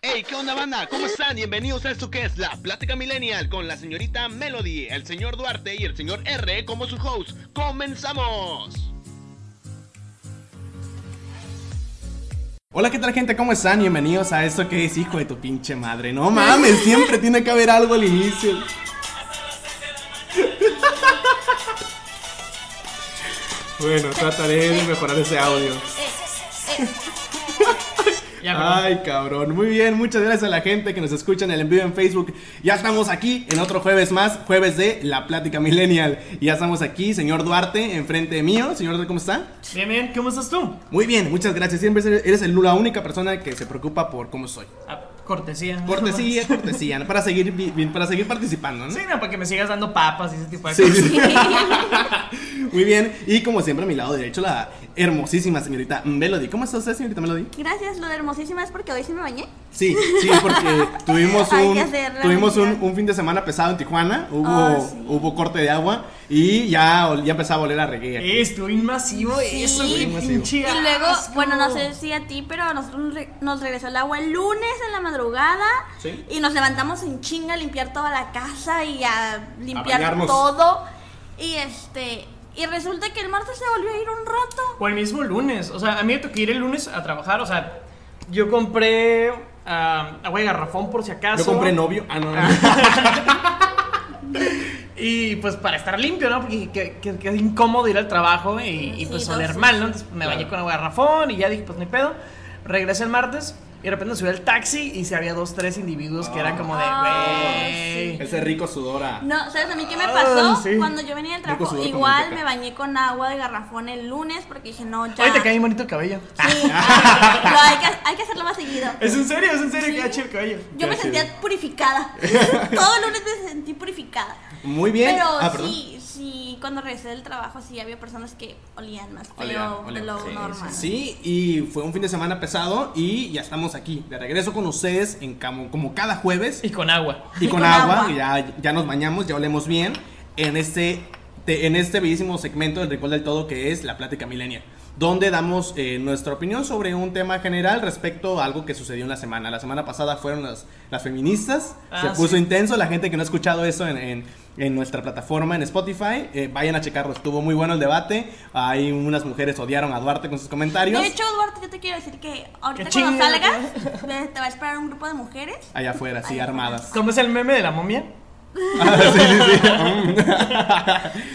Hey, ¿qué onda banda? ¿Cómo están? Bienvenidos a esto que es La Plática Millennial con la señorita Melody, el señor Duarte y el señor R como su host. ¡Comenzamos! Hola, ¿qué tal gente? ¿Cómo están? Bienvenidos a esto que es hijo de tu pinche madre. No mames, siempre tiene que haber algo al inicio. Bueno, trataré de mejorar ese audio. Ay, cabrón. Muy bien, muchas gracias a la gente que nos escucha en el envío en Facebook. Ya estamos aquí en otro jueves más, jueves de La Plática Millennial. Y ya estamos aquí, señor Duarte, enfrente mío. Señor Duarte, ¿cómo está? Bien, bien, ¿cómo estás tú? Muy bien, muchas gracias. Siempre eres el- la única persona que se preocupa por cómo soy. Ah, cortesía. Cortesía, cortesía, para seguir, para seguir participando, ¿no? Sí, no, para que me sigas dando papas y ese tipo de Sí, cosas. sí. Muy bien, y como siempre a mi lado derecho la hermosísima señorita Melody. ¿Cómo está usted, señorita Melody? Gracias, lo de hermosísima es porque hoy sí me bañé. Sí, sí, porque tuvimos un, tuvimos un, un fin de semana pesado en Tijuana, hubo, Oh, sí. hubo corte de agua y ya, ya empezaba a oler a reggae. aquí. Estuvo inmasivo eso, Sí. pinche Y luego, asco. bueno, no sé si a ti, pero a nosotros nos re- nos regresó el agua el lunes en la madrugada. Sí. Y nos levantamos en chinga a limpiar toda la casa y a limpiar todo. Y este. Y resulta que el martes se volvió a ir un rato. O el mismo lunes. O sea, a mí me tocó ir el lunes a trabajar. O sea, yo compré ah, agua de garrafón por si acaso. Yo compré novio. Ah, no, no. Y pues para estar limpio, ¿no? Porque que, que- que es incómodo ir al trabajo y, pues oler mal, ¿no? Entonces me Claro. bañé con agua de garrafón y ya dije, pues ni pedo. Regresé el martes y de repente subí al taxi y se había dos, tres individuos que eran como de, Ah, güey. Ese rico sudora. No, ¿sabes a mí qué me Ah, pasó? sí. Cuando yo venía del trabajo, igual me bañé con agua de garrafón el lunes porque dije, no, ya. Oye, te cae bien bonito el cabello. Sí, no, hay que, hay que hacerlo más seguido. ¿Es en serio? ¿Es en serio? Sí. Queda chido el cabello. Yo me sentía purificada. Todo el lunes me sentí purificada. Muy bien. Pero ah, sí, sí, cuando regresé del trabajo sí había personas que olían más feo de lo Sí, normal. Sí, y fue un fin de semana pesado y ya estamos aquí, de regreso con ustedes en como, como cada jueves Y con agua. y con, con agua, agua. Ya, ya nos bañamos, ya olemos bien en este, te- en este bellísimo segmento del Rincón del Todo que es la Plática Millennial, donde damos eh, nuestra opinión sobre un tema general respecto a algo que sucedió en la semana. La semana pasada fueron las, las feministas, Ah, se puso sí. intenso, la gente que no ha escuchado eso en, en- en nuestra plataforma en Spotify, eh, vayan a checarlo, estuvo muy bueno el debate, hay unas mujeres odiaron a Duarte con sus comentarios. De hecho, Duarte, yo te quiero decir que ahorita Que cuando salgas, te va a esperar un grupo de mujeres. Allá afuera, sí, Allá armadas. ¿Cómo es el meme de la momia? Ah, sí, sí, sí.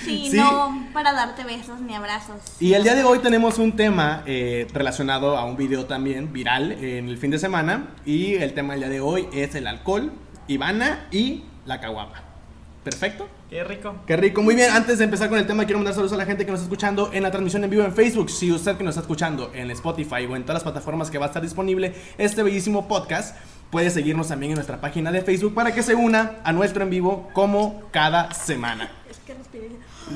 Sí, Sí. no para darte besos ni abrazos. Y el día de hoy tenemos un tema eh, relacionado a un video también viral en el fin de semana. Y el tema del día de hoy es el alcohol, Ivana y la caguama. ¿Perfecto? Qué rico. Qué rico. Muy bien, antes de empezar con el tema, quiero mandar saludos a la gente que nos está escuchando en la transmisión en vivo en Facebook. Si usted que nos está escuchando en Spotify o en todas las plataformas que va a estar disponible este bellísimo podcast, puede seguirnos también en nuestra página de Facebook para que se una a nuestro en vivo como cada semana.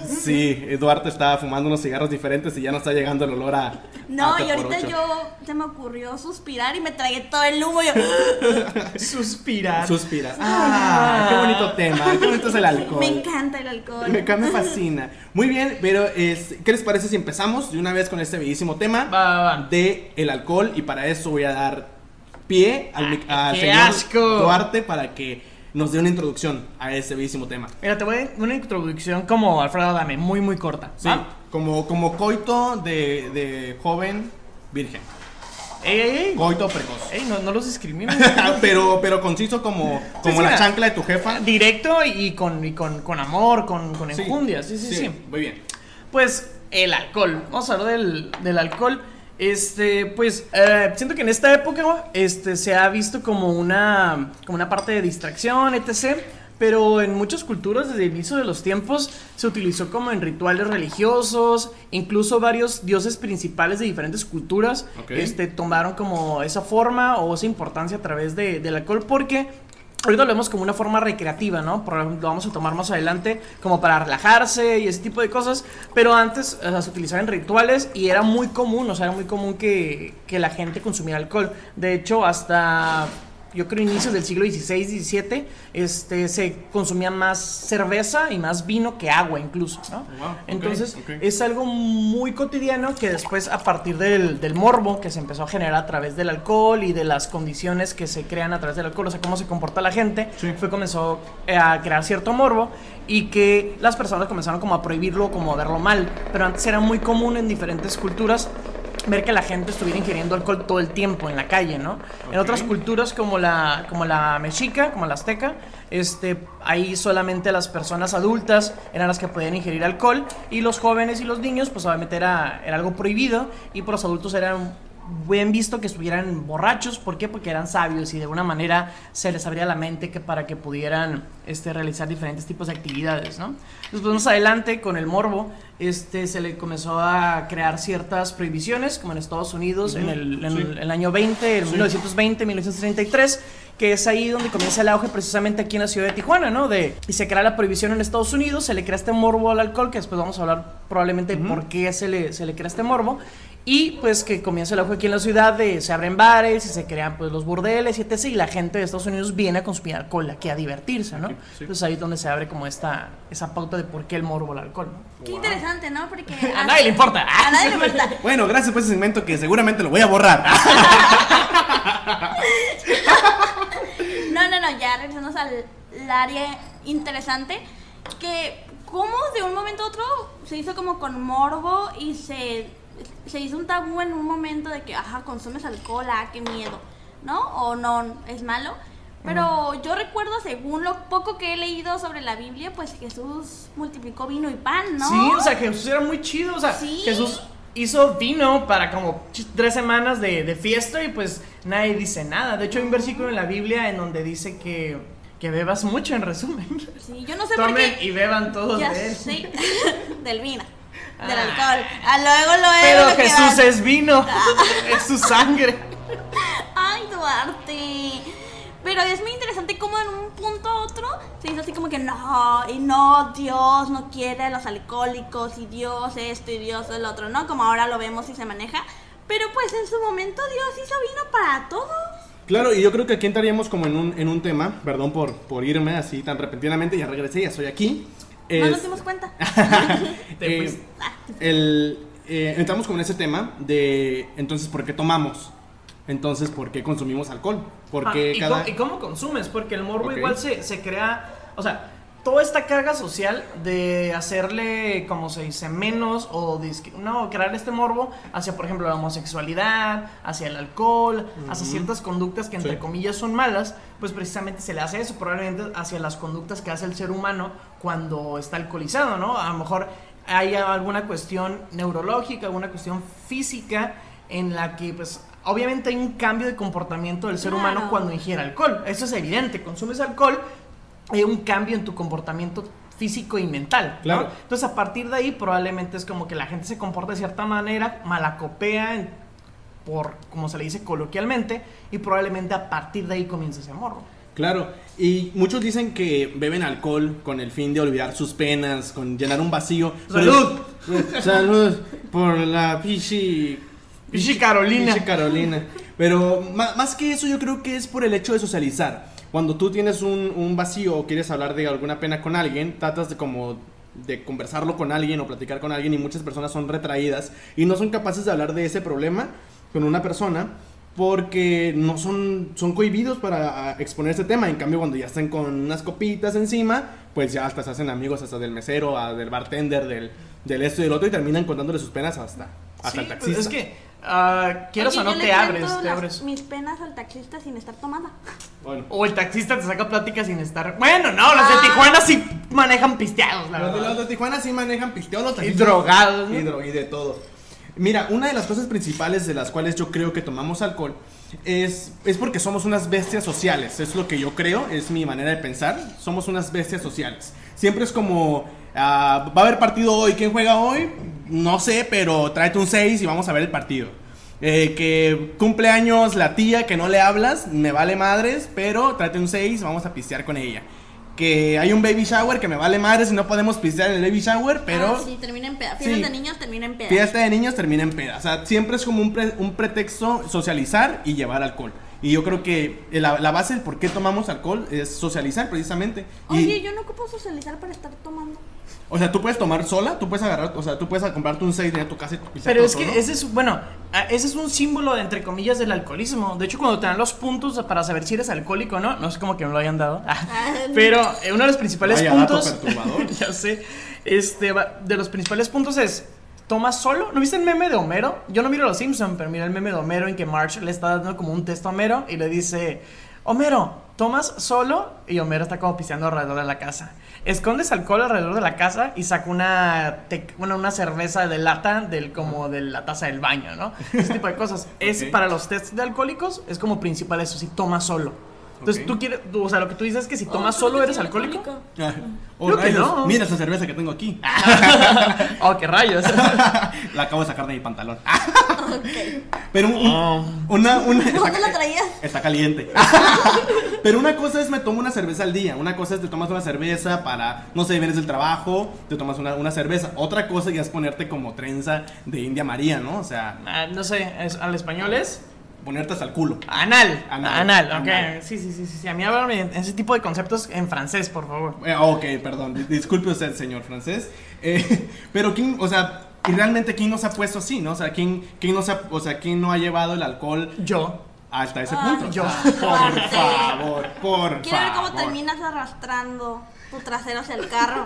Sí, Eduardo estaba fumando unos cigarros diferentes y ya no está llegando el olor a. No, a y ahorita yo se me ocurrió suspirar y me tragué todo el humo. Yo, Suspirar. Suspiras. Ah, qué bonito tema. Qué bonito es el alcohol. me encanta el alcohol. Me, me fascina. Muy bien, pero es, ¿qué les parece si empezamos de una vez con este bellísimo tema Va, va, va. de el alcohol? Y para eso voy a dar pie al, Ah, al qué señor asco. Duarte para que nos dé una introducción a este bellísimo tema. Mira, te voy a dar una introducción como Alfredo Adame, muy, muy corta. Sí, ¿va? como, como coito de, de joven virgen. Ey, ey, ey. Coito precoz. Ey, no, no los discrimines. pero, pero conciso como, como sí, la chancla de tu jefa. Directo y con, y con, con amor, con, con enjundia. Sí, sí, sí, Muy bien. Pues el alcohol. Vamos a hablar del, del alcohol. Este, pues, eh, siento que en esta época, este, se ha visto como una, como una parte de distracción, etc. Pero en muchas culturas, desde el inicio de los tiempos, se utilizó como en rituales religiosos. Incluso varios dioses principales de diferentes culturas este, tomaron como esa forma o esa importancia a través de- del alcohol. Porque ahorita lo vemos como una forma recreativa, ¿no? Por ejemplo, lo vamos a tomar más adelante como para relajarse y ese tipo de cosas. Pero antes o sea, se utilizaba en rituales y era muy común, o sea, era muy común que, que la gente consumiera alcohol. De hecho, hasta yo creo inicios del siglo XVI, XVII, este, se consumía más cerveza y más vino que agua incluso, ¿no? Wow, ok, Entonces es algo muy cotidiano que después a partir del, del morbo que se empezó a generar a través del alcohol y de las condiciones que se crean a través del alcohol, o sea, cómo se comporta la gente, Sí. fue comenzó eh, a crear cierto morbo y que las personas comenzaron como a prohibirlo, como a verlo mal, pero antes era muy común en diferentes culturas ver que la gente estuviera ingiriendo alcohol todo el tiempo en la calle, ¿no? En otras culturas como la, como la mexica, como la azteca, este, ahí solamente las personas adultas eran las que podían ingerir alcohol y los jóvenes y los niños, pues obviamente era, era algo prohibido y por los adultos eran bien visto que estuvieran borrachos, ¿por qué? Porque eran sabios y de alguna manera se les abría la mente que para que pudieran este, realizar diferentes tipos de actividades, ¿no? Después más adelante con el morbo, este, se le comenzó a crear ciertas prohibiciones, como en Estados Unidos en, el, en sí. el- año 20, en 1920, 1933, que es ahí donde comienza el auge precisamente aquí en la ciudad de Tijuana, ¿no? De, y se crea la prohibición en Estados Unidos, se le crea este morbo al alcohol, que después vamos a hablar probablemente de por qué se le, se le crea este morbo. Y pues que comienza el auge aquí en la ciudad, de, se abren bares y se crean pues los burdeles y etc. Y la gente de Estados Unidos viene a consumir alcohol aquí a divertirse, ¿no? sí. Entonces ahí es donde se abre como esta, esa pauta de por qué el morbo al alcohol, ¿no? Qué interesante, ¿no? Porque. A nadie le importa. A nadie le importa. Bueno, gracias por ese segmento que seguramente lo voy a borrar. No, no, no, ya regresamos al, al área interesante. Que, como de un momento a otro se hizo como con morbo y se, se hizo un tabú en un momento de que, ajá, consumes alcohol, ah, qué miedo, ¿no? O no, es malo. Pero yo recuerdo, según lo poco que he leído sobre la Biblia, pues Jesús multiplicó vino y pan, ¿no? Sí, o sea, Jesús era muy chido. O sea, Sí. Jesús hizo vino para como tres semanas de, de fiesta y pues nadie dice nada. De hecho, hay un versículo en la Biblia en donde dice que, que bebas mucho, en resumen. Sí, yo no sé por Tomen qué. y beban todos Ya de él. sé. Del vino. Del Ah. alcohol. Ah, luego lo Pero lo Jesús es vino, es su sangre. Ay, Duarte. Pero es muy interesante cómo en un punto a otro se hizo así como que no, y no, Dios no quiere a los alcohólicos, y Dios esto y Dios el otro, ¿no? Como ahora lo vemos y se maneja. Pero pues en su momento Dios hizo vino para todos. Claro, y yo creo que aquí entraríamos como en un, en un tema, perdón por, por irme así tan repentinamente, ya regresé, ya estoy aquí. No nos dimos cuenta. Te eh, fuiste. el, eh, entramos como en ese tema de entonces por qué tomamos, entonces por qué consumimos alcohol, por Ah, ¿y, cada... cómo, y cómo consumes? Porque el morbo igual se, se crea, o sea, toda esta carga social de hacerle, como se dice, menos o no, crear este morbo hacia, por ejemplo, la homosexualidad, hacia el alcohol, hacia ciertas conductas que entre Sí. comillas son malas, pues precisamente se le hace eso, probablemente hacia las conductas que hace el ser humano cuando está alcoholizado, ¿no? A lo mejor hay alguna cuestión neurológica, alguna cuestión física en la que pues obviamente hay un cambio de comportamiento del ser Claro. humano cuando ingiere alcohol. Eso es evidente, consumes alcohol, un cambio en tu comportamiento físico y mental. ¿no? Claro. Entonces a partir de ahí probablemente es como que la gente se comporta de cierta manera, malacopea en- por como se le dice coloquialmente y probablemente a partir de ahí comienza ese morro. Claro, y muchos dicen que beben alcohol con el fin de olvidar sus penas, con llenar un vacío. ¡Salud! Pero- Salud por la pichi... Pichi Carolina. Pichi Carolina. Pero más que eso yo creo que es por el hecho de socializar. Cuando tú tienes un, un vacío o quieres hablar de alguna pena con alguien, tratas de como de conversarlo con alguien o platicar con alguien y muchas personas son retraídas y no son capaces de hablar de ese problema con una persona porque no son, son cohibidos para exponer este tema. En cambio, cuando ya están con unas copitas encima, pues ya hasta se hacen amigos hasta del mesero, a- del bartender, del, del esto y del otro y terminan contándole sus penas hasta, hasta Sí, el pues, taxista. es que ah, quieras Oye, o no yo te le abres, te abres. mis penas al taxista sin estar tomada. Bueno. O el taxista te saca plática sin estar. Bueno, no, los de Ah. Tijuana sí manejan pisteados, la Los de, verdad. los de Tijuana sí manejan pisteo, los Y drogados, ¿no? Y, dro- y de todo. Mira, una de las cosas principales de las cuales yo creo que tomamos alcohol es, es porque somos unas bestias sociales. Es lo que yo creo, es mi manera de pensar. Somos unas bestias sociales. Siempre es como, ah, va a haber partido hoy. ¿Quién juega hoy? No sé, pero tráete un 6 y vamos a ver el partido. Eh, que cumpleaños la tía que no le hablas, me vale madres, pero tráete un 6, vamos a pistear con ella. Que hay un baby shower que me vale madres y no podemos pistear en el baby shower, pero Ah, sí, termina en peda. Fiestas Sí. de niños termina en peda. fiesta de niños termina en peda. O sea, siempre es como un, pre- un pretexto socializar y llevar alcohol. Y yo creo que la, la base del por qué tomamos alcohol es socializar precisamente. Y, Oye, yo no ocupo socializar para estar tomando. O sea, tú puedes tomar sola, tú puedes agarrar, o sea, tú puedes comprarte un 6 de tu casa y pisar Pero es que solo. ese es, bueno, a- ese es un símbolo, de, entre comillas, del alcoholismo. De hecho, cuando te dan los puntos para saber si eres alcohólico o no, no sé cómo que me lo hayan dado. Pero eh, uno de los principales Vaya dato puntos. perturbador. ya sé. Este, va- de los principales puntos es. ¿Tomas solo? ¿No viste el meme de Homero? Yo no miro los Simpsons, pero mira el meme de Homero en que Marge le está dando como un texto a Homero y le dice: Homero, ¿tomas solo? Y Homero está como piseando alrededor de la casa. Escondes alcohol alrededor de la casa y saca una, tec- una, cerveza de lata del, como de la taza del baño, ¿no? Ese tipo de cosas. Es para los tests de alcohólicos, es como principal eso, si tomas solo. Entonces tú quieres, tú- o sea, lo que tú dices es que si tomas Oh, solo creo que eres alcohólico. Ah, oh, Creo que no. Mira esa cerveza que tengo aquí. oh, qué rayos. la acabo de sacar de mi pantalón. Pero un- Oh. una, una ¿Dónde está, la traías? está caliente. Pero una cosa es me tomo una cerveza al día. Una cosa es te tomas una cerveza para, no sé, vienes del trabajo, te tomas una, una cerveza. Otra cosa ya es ponerte como trenza de India María, ¿no? O sea, Ah, no sé, es- al español es ponerte hasta el culo. anal. Anal. Anal, ok. Anal. Sí, sí, sí, sí, sí. A mí háblame en ese tipo de conceptos en francés, por favor. Eh, ok, perdón. Di- Disculpe usted, señor francés. Eh, pero quién, o sea, y realmente quién nos ha puesto así, ¿no? O sea, quién, quién nos ha, o sea, quién no ha llevado el alcohol Yo. hasta ese Ay, punto. yo. Ah, por favor, por Quiero ver cómo favor. terminas arrastrando tu trasero hacia el carro.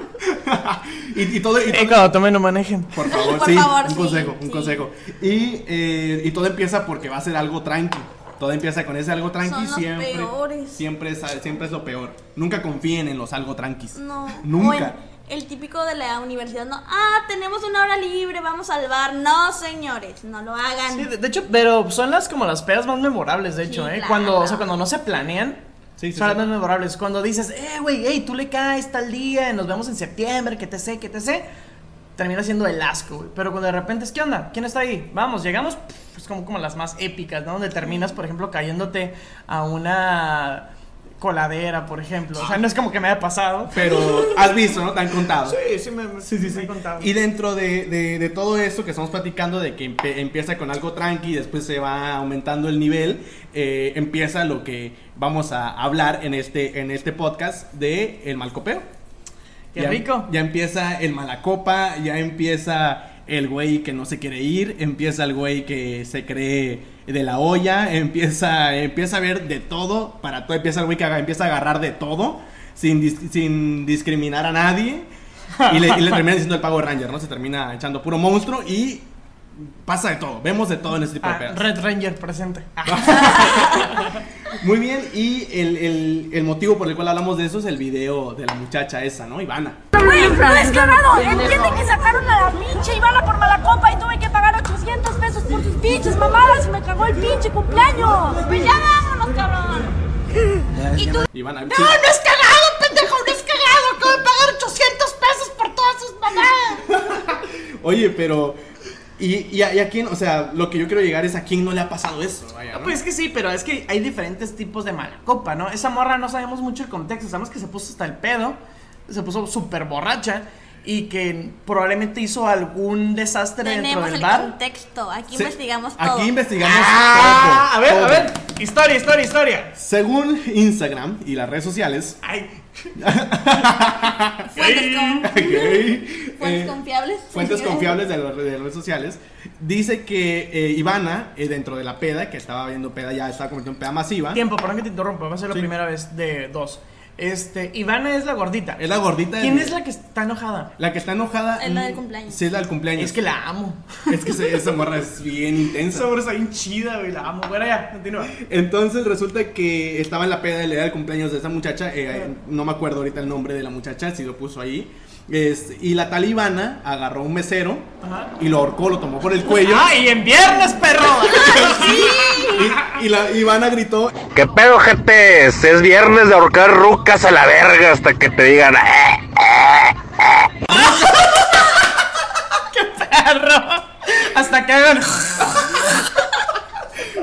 y, y todo, y Eh, todo- cuando tomen no manejen. por favor, Por sí, favor, un sí, consejo, un sí. consejo. Y, eh, y todo empieza porque va a ser algo tranqui. Todo empieza con ese algo tranqui Son los siempre. peores. Siempre es, siempre es lo peor. Nunca confíen en los algo tranquis. No. Nunca. El, el típico de la universidad, no. Ah, tenemos una hora libre, vamos al bar. No, señores, no lo hagan. Sí, de, de hecho, pero son las como las pedas más memorables, de hecho, Sí, ¿eh? claro. Cuando, o sea, cuando no se planean. Sí, sí, son las sí. más memorables. Cuando dices, eh, güey, hey, tú le caes tal día, nos vemos en septiembre, que te sé, que te sé. Termina siendo el asco, güey. Pero cuando de repente es, ¿qué onda? ¿Quién está ahí? Vamos, llegamos. pff, Es como, como las más épicas, ¿no? Donde terminas, por ejemplo, cayéndote a una coladera, por ejemplo. O sea, no es como que me haya pasado. Pero has visto, ¿no? Te han contado. Sí, sí, me, Sí, sí, me sí. he contado. Y dentro de, de- de todo esto que estamos platicando, de que empieza con algo tranqui y después se va aumentando el nivel, eh, empieza lo que vamos a hablar en este, en este podcast de el malcopeo. Qué ya, rico. Ya empieza el malacopa, ya empieza el güey que no se quiere ir, empieza el güey que se cree de la olla, empieza, empieza a ver de todo, para todo, empieza el güey que empieza a agarrar de todo, sin, dis- sin discriminar a nadie, y le, y le termina diciendo el Pago Ranger, ¿no? Se termina echando puro monstruo y pasa de todo, vemos de todo en este tipo de Ah, pedas. Red Ranger presente. Muy bien, y el, el- el motivo por el cual hablamos de eso es el video de la muchacha esa, ¿no? Ivana. Güey, no es cagado. Entiende que sacaron a la pinche Ivana por mala copa y tuve que pagar 800 pesos por sus pinches mamadas y me cagó el pinche cumpleaños. Pues ya vámonos, cabrón. Y tú, Ivana, sí. es cagado, pendejo, no es cagado. Acabo de pagar 800 pesos por todas sus mamadas. Oye, pero. Y, y a, y a quién, o sea, lo que yo quiero llegar es a quién no le ha pasado eso, vaya, ¿no? Pues que sí, pero es que hay diferentes tipos de mala copa, ¿no? Esa morra no sabemos mucho el contexto, sabemos que se puso hasta el pedo, se puso súper borracha y que probablemente hizo algún desastre dentro tenemos del el bar. contexto. Aquí Se- investigamos todo. Aquí investigamos Ah, todo, a ver, todo. a ver, historia, historia, historia. Según Instagram y las redes sociales. Ay. Fuentes, con- fuentes eh, confiables. Fuentes confiables de, las de las redes sociales. Dice que eh, Ivana, eh, dentro de la peda, que estaba viendo peda, ya estaba cometiendo peda masiva. Tiempo, perdón que te interrumpa, va a ser la Sí. primera vez de dos. Este, Ivana es la gordita. Es la gordita. ¿Quién de- es la que está enojada? La que está enojada. Es la del cumpleaños. Sí, es la del cumpleaños. Es que la amo. Es que se- esa morra es bien intensa. Esa morra está bien chida, güey, la amo. Bueno, ya, continúa. Entonces resulta que estaba en la peda de la edad del cumpleaños de esa muchacha, eh, no me acuerdo ahorita el nombre de la muchacha, si lo puso ahí. Es- y la talibana agarró un mesero Ajá. y lo ahorcó, lo tomó por el cuello. ¡Ay, en viernes, perro! Y, y la Ivana gritó, ¿Qué pedo, gente? Es viernes de ahorcar rucas a la verga hasta que te digan. "Eh". perro. Hasta que hagan.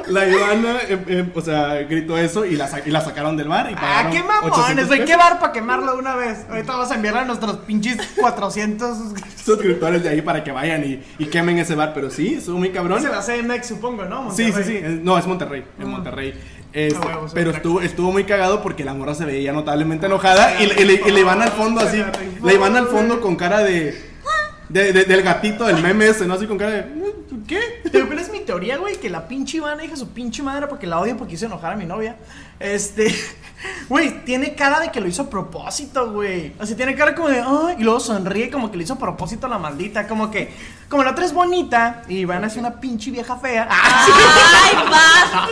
La Ivana, eh, eh, o sea, gritó eso y la, y la sacaron del bar. Y Ah, qué mamones, 800 güey. pesos. ¿Qué bar para quemarlo una vez? Ahorita vas a enviarle a nuestros pinches 400. suscriptores de ahí para que vayan y, y quemen ese bar. Pero sí, estuvo muy cabrón. Se la CMX, supongo, ¿no? Sí, sí, Monterrey. sí. es- No, es Monterrey. En Mm. Monterrey. Este, Ah, huevo, soy pero estuvo, estuvo muy cagado porque la morra se veía notablemente enojada y, le- y le, y le iban al fondo así. Le iban al fondo con cara de, de- de- del gatito del meme ese, ¿no? Así con cara de. ¿Qué? ¿cuál es mi teoría, güey? Que la pinche Ivana hija su pinche madre porque la odio porque hizo enojar a mi novia. Este. Güey, tiene cara de que lo hizo a propósito, güey. O sea, tiene cara como de. Ay, y luego sonríe como que lo hizo a propósito a la maldita. Como que. Como la otra es bonita y Ivana es una pinche vieja fea. ¡Ah! Ay, vas.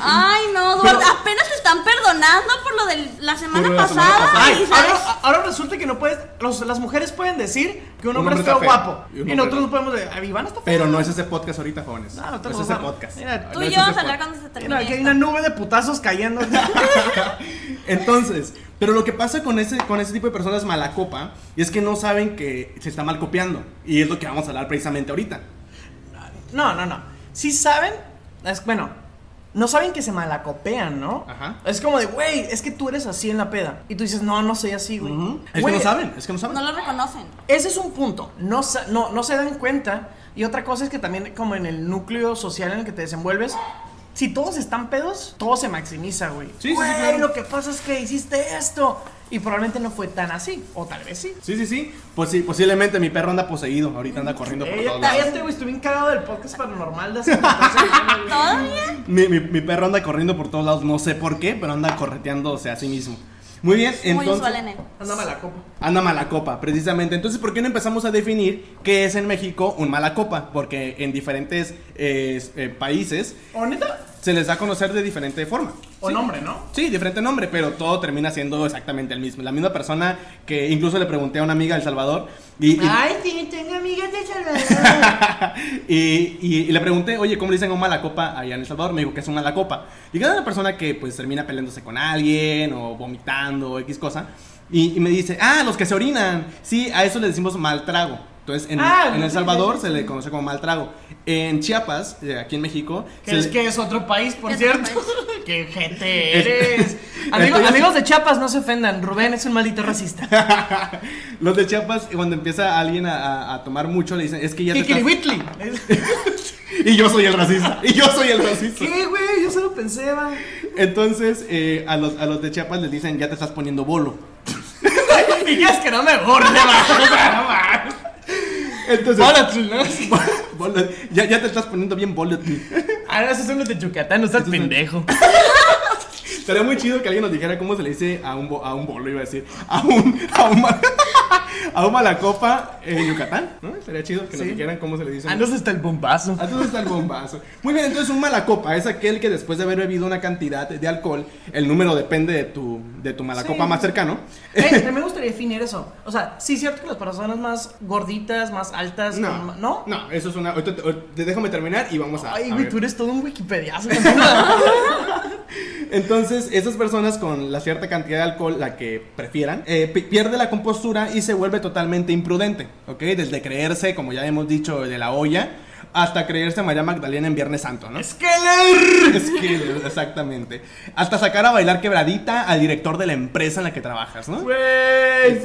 Ay, no, Duarte, apenas se están perdonando por lo de la semana la semana pasada. pasada. Ay, ahora, ahora resulta que no puedes. los- las mujeres pueden decir que un Un hombre, hombre es feo está feo. guapo. Y Y, un hombre nosotros no. no podemos decir. "Ay, Ivana está fea. Pero no es ese podcast ahorita, jóvenes. No, no te es ese a- podcast. Mira, Tú No y yo vamos a hablar cuando se termine. Mira, aquí hay una nube de putazos cayendo. Entonces, pero lo que pasa con ese, con ese tipo de personas mala copa es que no saben que se está mal copiando. Y es lo que vamos a hablar precisamente ahorita. No, no, no. Sí saben, es, bueno, no saben que se malacopean, ¿no? Ajá. Es como de, güey, es que tú eres así en la peda. Y tú dices, no, no soy así, güey. Es que no saben, es que no saben. No lo reconocen. Ese es un punto. No, no, no se dan cuenta. Y otra cosa es que también, como en el núcleo social en el que te desenvuelves, si todos están pedos, todo se maximiza, güey. Sí, sí, sí, Güey, claro. lo que pasa es que hiciste esto. Y probablemente no fue tan así. O tal vez sí. Sí, sí, sí. Pues sí, posiblemente mi perro anda poseído. Ahorita anda corriendo por Eh, todos lados. cállate, güey. Estuve bien cagado del podcast paranormal de hace 14 años, güey. ¿Todavía? Mi, mi- mi perro anda corriendo por todos lados. No sé por qué, pero anda correteándose a sí mismo. Muy bien, Muy entonces. usual en él. Anda mala copa. Anda mala copa, precisamente. Entonces, ¿por qué no empezamos a definir qué es en México un mala copa? Porque en diferentes eh, eh, países ¿O neta? se les da a conocer de diferente forma. O Sí. nombre, ¿no? Sí, diferente nombre, pero todo termina siendo exactamente el mismo. La misma persona que incluso le pregunté a una amiga de El Salvador y, y- Ay. y, le pregunté, oye, ¿cómo le dicen un mala copa allá en El Salvador? Me dijo que es un mala copa. Y es una persona que pues termina peleándose con alguien o vomitando o X cosa. Y, y me dice, ah, los que se orinan. Sí, a eso le decimos mal trago. Entonces, en, Ah, en El sí, Salvador sí, se le conoce como mal trago. En Chiapas, eh, aquí en México, es le- que es otro país, por cierto. otro Qué gente eres. Amigos, de Chiapas, no se ofendan. Rubén es un maldito racista. los de Chiapas, cuando empieza alguien a, a- a tomar mucho, le dicen, es que ya te estás... Y yo soy el racista. Y yo soy el racista. ¿Qué, güey? Yo se lo pensé, va. Entonces, eh, a, los, a los de Chiapas les dicen, ya te estás poniendo bolo. Y ya es que no me burle, va. Entonces, ¿no? Ya, ya te estás poniendo bien volatile. Ahora esos son los de Yucatán, no estás son- pendejo. Estaría muy chido que alguien nos dijera cómo se le dice a un, bo- a un bolo, iba a decir. A un, a un, a un malacopa en Yucatán, ¿no? Estaría chido que nos Sí. dijeran cómo se le dice. Ah, no está el bombazo. Ah, ¿dónde está el bombazo? Muy bien, entonces un malacopa es aquel que después de haber bebido una cantidad de alcohol, el número depende de tu, de tu malacopa Sí. más cercano. Ey, me gustaría definir eso. O sea, sí es cierto que las personas más gorditas, más altas, No, con- ¿no? no, eso es una. te- te- déjame terminar y vamos a. Ay, güey, ver. tú eres todo un wikipediazo. Entonces, esas personas con la cierta cantidad de alcohol, la que prefieran, eh, pi- pierde la compostura y se vuelve totalmente imprudente, ¿ok? Desde creerse, como ya hemos dicho, de la olla, hasta creerse María Magdalena en Viernes Santo, ¿no? ¡Skeller! Que, exactamente. Hasta sacar a bailar quebradita al director de la empresa en la que trabajas, ¿no?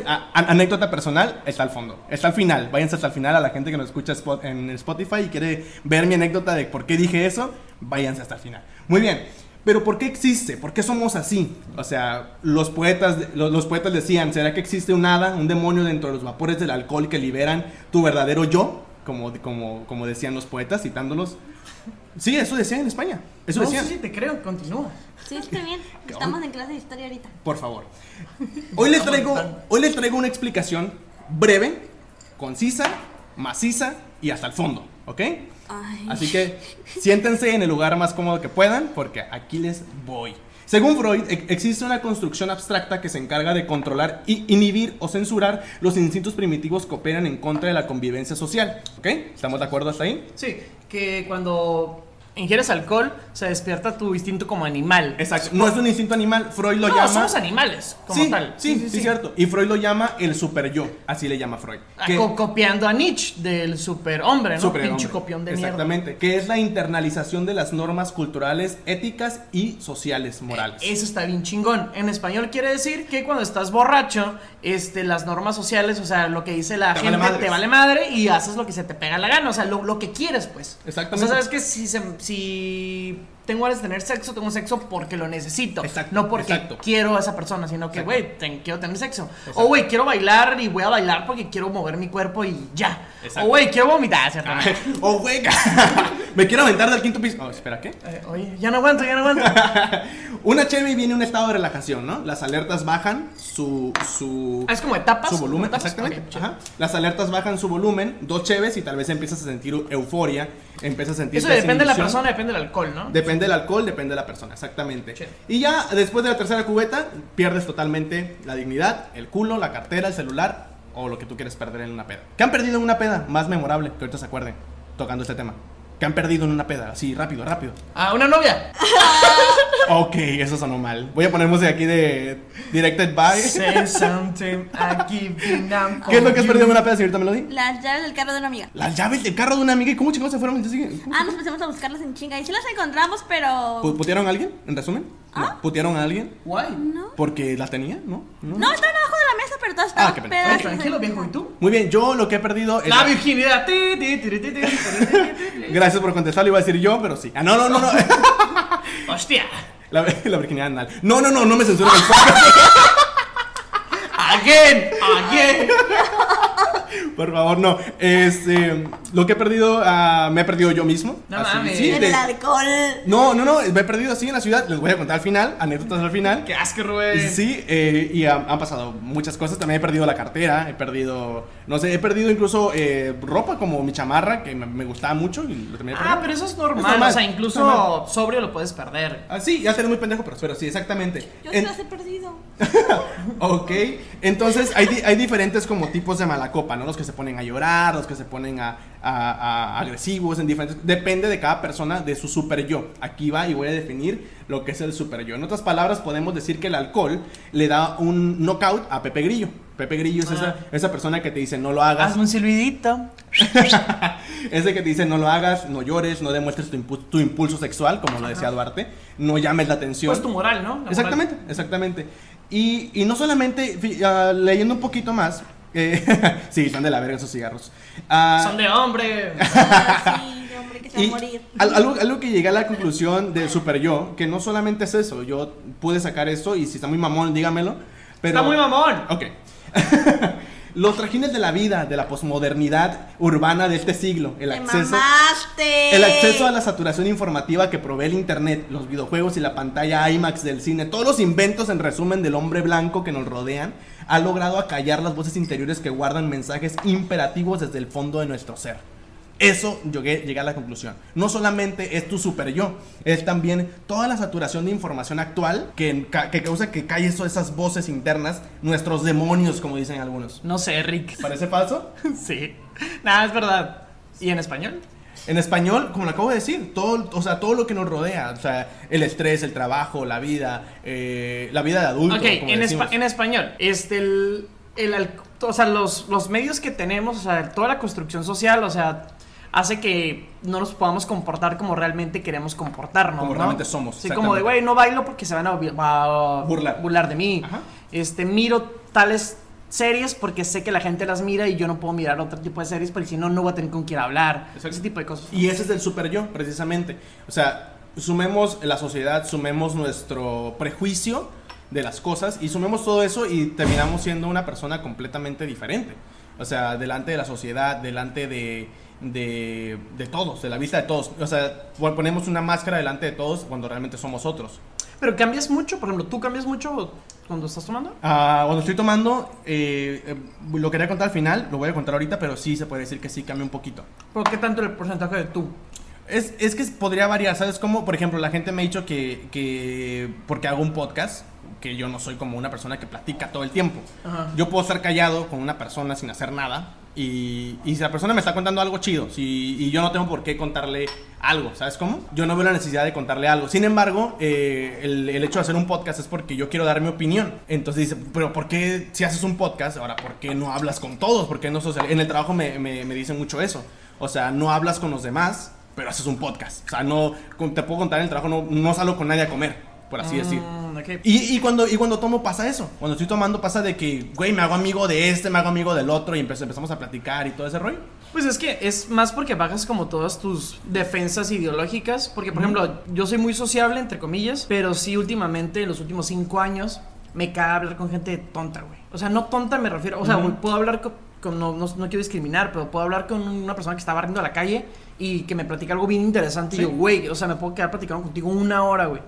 A- anécdota personal, está al fondo. Está al final. Váyanse hasta el final a la gente que nos escucha en Spotify y quiere ver mi anécdota de por qué dije eso. Váyanse hasta el final. Muy bien. Pero ¿por qué existe? ¿Por qué somos así? O sea, los poetas, los, los poetas decían, ¿será que existe un hada, un demonio dentro de los vapores del alcohol que liberan tu verdadero yo? Como, como, como decían los poetas, citándolos. Sí, eso decían en España. Eso No, decían. sí, sí, te creo, continúa. Sí, está bien. Estamos en clase de historia ahorita. Por favor. Hoy les traigo, hoy les traigo una explicación breve, concisa, maciza y hasta el fondo, ¿ok? Ay. Así que siéntense en el lugar más cómodo que puedan porque aquí les voy. Según Freud, existe una construcción abstracta que se encarga de controlar, inhibir o censurar los instintos primitivos que operan en contra de la convivencia social. ¿Ok? ¿Estamos de acuerdo hasta ahí? Sí, que cuando ingieres alcohol, se despierta tu instinto como animal. Exacto. No es un instinto animal. Freud lo no, llama. somos animales, como sí, tal. Sí, sí, cierto. Y Freud lo llama el super yo. Así le llama Freud. Ah, Que- co- copiando a Nietzsche del superhombre, ¿no? superhombre. Pinche copión de mierda. Exactamente. Que es la internalización de las normas culturales, éticas y sociales, morales. Eso está bien chingón. En español quiere decir que cuando estás borracho, este, las normas sociales, o sea, lo que dice la Te gente vale te vale madre y haces lo que se te pega la gana, o sea, lo, lo que quieres, pues. Exactamente. O sea, sabes que si, se- si tengo ganas de tener sexo, tengo sexo porque lo necesito. Exacto, no porque exacto. quiero a esa persona, sino que, güey, ten- quiero tener sexo. Exacto. O, güey, quiero bailar y voy a bailar porque quiero mover mi cuerpo y ya. Exacto. O, güey, quiero vomitar, ¿cierto? oh, güey. Me quiero aventar del quinto piso. Oh, espera, ¿qué? Eh, oye, ya no aguanto, ya no aguanto. Una cheve viene un estado de relajación, ¿no? Las alertas bajan su. su Ah, es como etapas. su volumen, ¿Etapas? exactamente. Ok, chido. Ajá. Las alertas bajan su volumen, dos cheves y tal vez empiezas a sentir euforia, empiezas a sentir Eso depende de la persona, depende del alcohol, ¿no? Depende del alcohol, depende de la persona, exactamente. Y ya después de la tercera cubeta, pierdes totalmente la dignidad, el culo, la cartera, el celular o lo que tú quieres perder en una peda. ¿Qué han perdido en una peda? Más memorable, que ahorita se acuerden, tocando este tema. ¿Qué han perdido en una peda? Así, rápido, rápido. Ah, una novia. Ok, eso sonó mal. Voy a poner música aquí de Directed by. Say something, I give you now ¿Qué es lo que has perdido en una peda, señorita Melody? Las llaves del carro de una amiga. Las llaves del carro de una amiga. ¿Y cómo chingados se fueron? Entonces, ¿cómo Ah, nos pusimos a buscarlas en chinga. Y sí las encontramos, pero. pu- ¿Putearon a alguien? En resumen. No. ¿Putearon a alguien? Guay. No. Porque las tenía, ¿no? ¿No? No, estaban abajo de la mesa, pero todas Ah, estaban qué pena. tranquilo, viejo, ¿y tú? Muy bien, yo lo que he perdido es. La virginidad. Ti, ti, ti, ti, ti, ti, ti, ti. Gracias por contestar, lo iba a decir yo, pero sí. Ah, no, no, no, no. Hostia. La, la virginidad anal. No, no, no, no me censuren el podcast. Again, again. Por favor, no. Este, lo que he perdido, ah, me he perdido yo mismo. No Así, mames. sí, En de- el alcohol. no, no, no, me he perdido así en la ciudad. Les voy a contar al final, anécdotas al final. Qué asco, Rubén. Sí, eh, y han, han pasado muchas cosas. También he perdido la cartera, he perdido, no sé, he perdido incluso eh, ropa como mi chamarra, que me, me gustaba mucho. Y lo terminé Ah, perdiendo. pero eso es normal. Es normal, O sea, es incluso normal. sobrio lo puedes perder. Ah, sí, ya seré muy pendejo, pero, pero sí, exactamente. Yo sí En- las he perdido. Ok, entonces hay, di- hay diferentes como tipos de mala copa, ¿no? Los que se ponen a llorar, los que se ponen a, a- a agresivos, en diferentes... Depende de cada persona, de su super yo. Aquí va y voy a definir lo que es el super yo. En otras palabras, podemos decir que el alcohol le da un knockout a Pepe Grillo. Pepe Grillo es esa, esa persona que te dice no lo hagas. Hazme un silbidito. Ese que te dice no lo hagas, no llores, no demuestres tu, impu- tu impulso sexual, como lo decía Duarte. No llames la atención. Pues tu moral, ¿no? La moral. Exactamente, exactamente. Y, y no solamente, ah, leyendo un poquito más, eh, sí, son de la verga esos cigarros. Ah, Son de hombre. Sí, de hombre que se va y a morir. al- algo, algo que llegué a la conclusión del super yo, que no solamente es eso, yo pude sacar eso y si está muy mamón, dígamelo. Pero, Está muy mamón. Ok. Los trajines de la vida, de la posmodernidad urbana de este siglo, el ¡Te acceso, el acceso a la saturación informativa que provee el internet, los videojuegos y la pantalla IMAX del cine, todos los inventos en resumen del hombre blanco que nos rodean, ha logrado acallar las voces interiores que guardan mensajes imperativos desde el fondo de nuestro ser. Eso llegué, llegué a la conclusión. No solamente es tu super yo, es también toda la saturación de información actual que, que causa que todas esas voces internas, nuestros demonios, como dicen algunos. No sé, Rick. ¿Parece falso? Sí. Nada, es verdad. ¿Y en español? En español, como lo acabo de decir, todo, o sea, todo lo que nos rodea, o sea, el estrés, el trabajo, la vida, eh, la vida de adulto. Ok, como en, decimos. espa- en español, este, el, o sea, los, los medios que tenemos, o sea, toda la construcción social, o sea, hace que no nos podamos comportar como realmente queremos comportarnos. Como ¿no? realmente somos, Sí, como de, güey, no bailo porque se van a, Burlar. burlar de mí. Ajá. Este, miro tales series porque sé que la gente las mira y yo no puedo mirar otro tipo de series porque si no, no voy a tener con quién hablar. Exacto. Ese tipo de cosas. Y ese es el super yo, precisamente. O sea, sumemos la sociedad, sumemos nuestro prejuicio de las cosas y sumemos todo eso y terminamos siendo una persona completamente diferente. O sea, delante de la sociedad, delante de, de, de todos, de la vista de todos. O sea, ponemos una máscara delante de todos cuando realmente somos otros. Pero cambias mucho, por ejemplo, ¿tú cambias mucho cuando estás tomando? Ah, cuando estoy tomando, eh, eh, lo quería contar al final, lo voy a contar ahorita, pero sí se puede decir que sí cambia un poquito. ¿Por qué tanto el porcentaje de tú? Es, es que podría variar, ¿sabes? Como, por ejemplo, la gente me ha dicho que, que porque hago un podcast, que yo no soy como una persona que platica todo el tiempo. Ajá. Yo puedo estar callado con una persona sin hacer nada y, si la persona me está contando algo chido si, y yo no tengo por qué contarle algo, ¿sabes cómo? Yo no veo la necesidad de contarle algo. Sin embargo, eh, el, hecho de hacer un podcast es porque yo quiero dar mi opinión. Entonces dice, pero ¿por qué si haces un podcast, ahora por qué no hablas con todos? ¿Por qué no social? En el trabajo me, me, dicen mucho eso. O sea, no hablas con los demás, pero haces un podcast. O sea, no, te puedo contar en el trabajo, no, no salgo con nadie a comer, por así decir. Mm. Y, y cuando, y cuando tomo pasa eso. Cuando estoy tomando pasa de que, güey, me hago amigo de este, me hago amigo del otro y empe- empezamos a platicar y todo ese rollo. Pues es que es más porque bajas como todas tus defensas ideológicas. Porque, por ejemplo, yo soy muy sociable, entre comillas, pero sí últimamente, en los últimos cinco años, me caga hablar con gente tonta, güey. O sea, no tonta me refiero. O sea, güey, puedo hablar con. con- no, no, no quiero discriminar, pero puedo hablar con una persona que está barriendo la calle y que me platica algo bien interesante. Sí. Y yo, güey, o sea, me puedo quedar platicando contigo una hora, güey.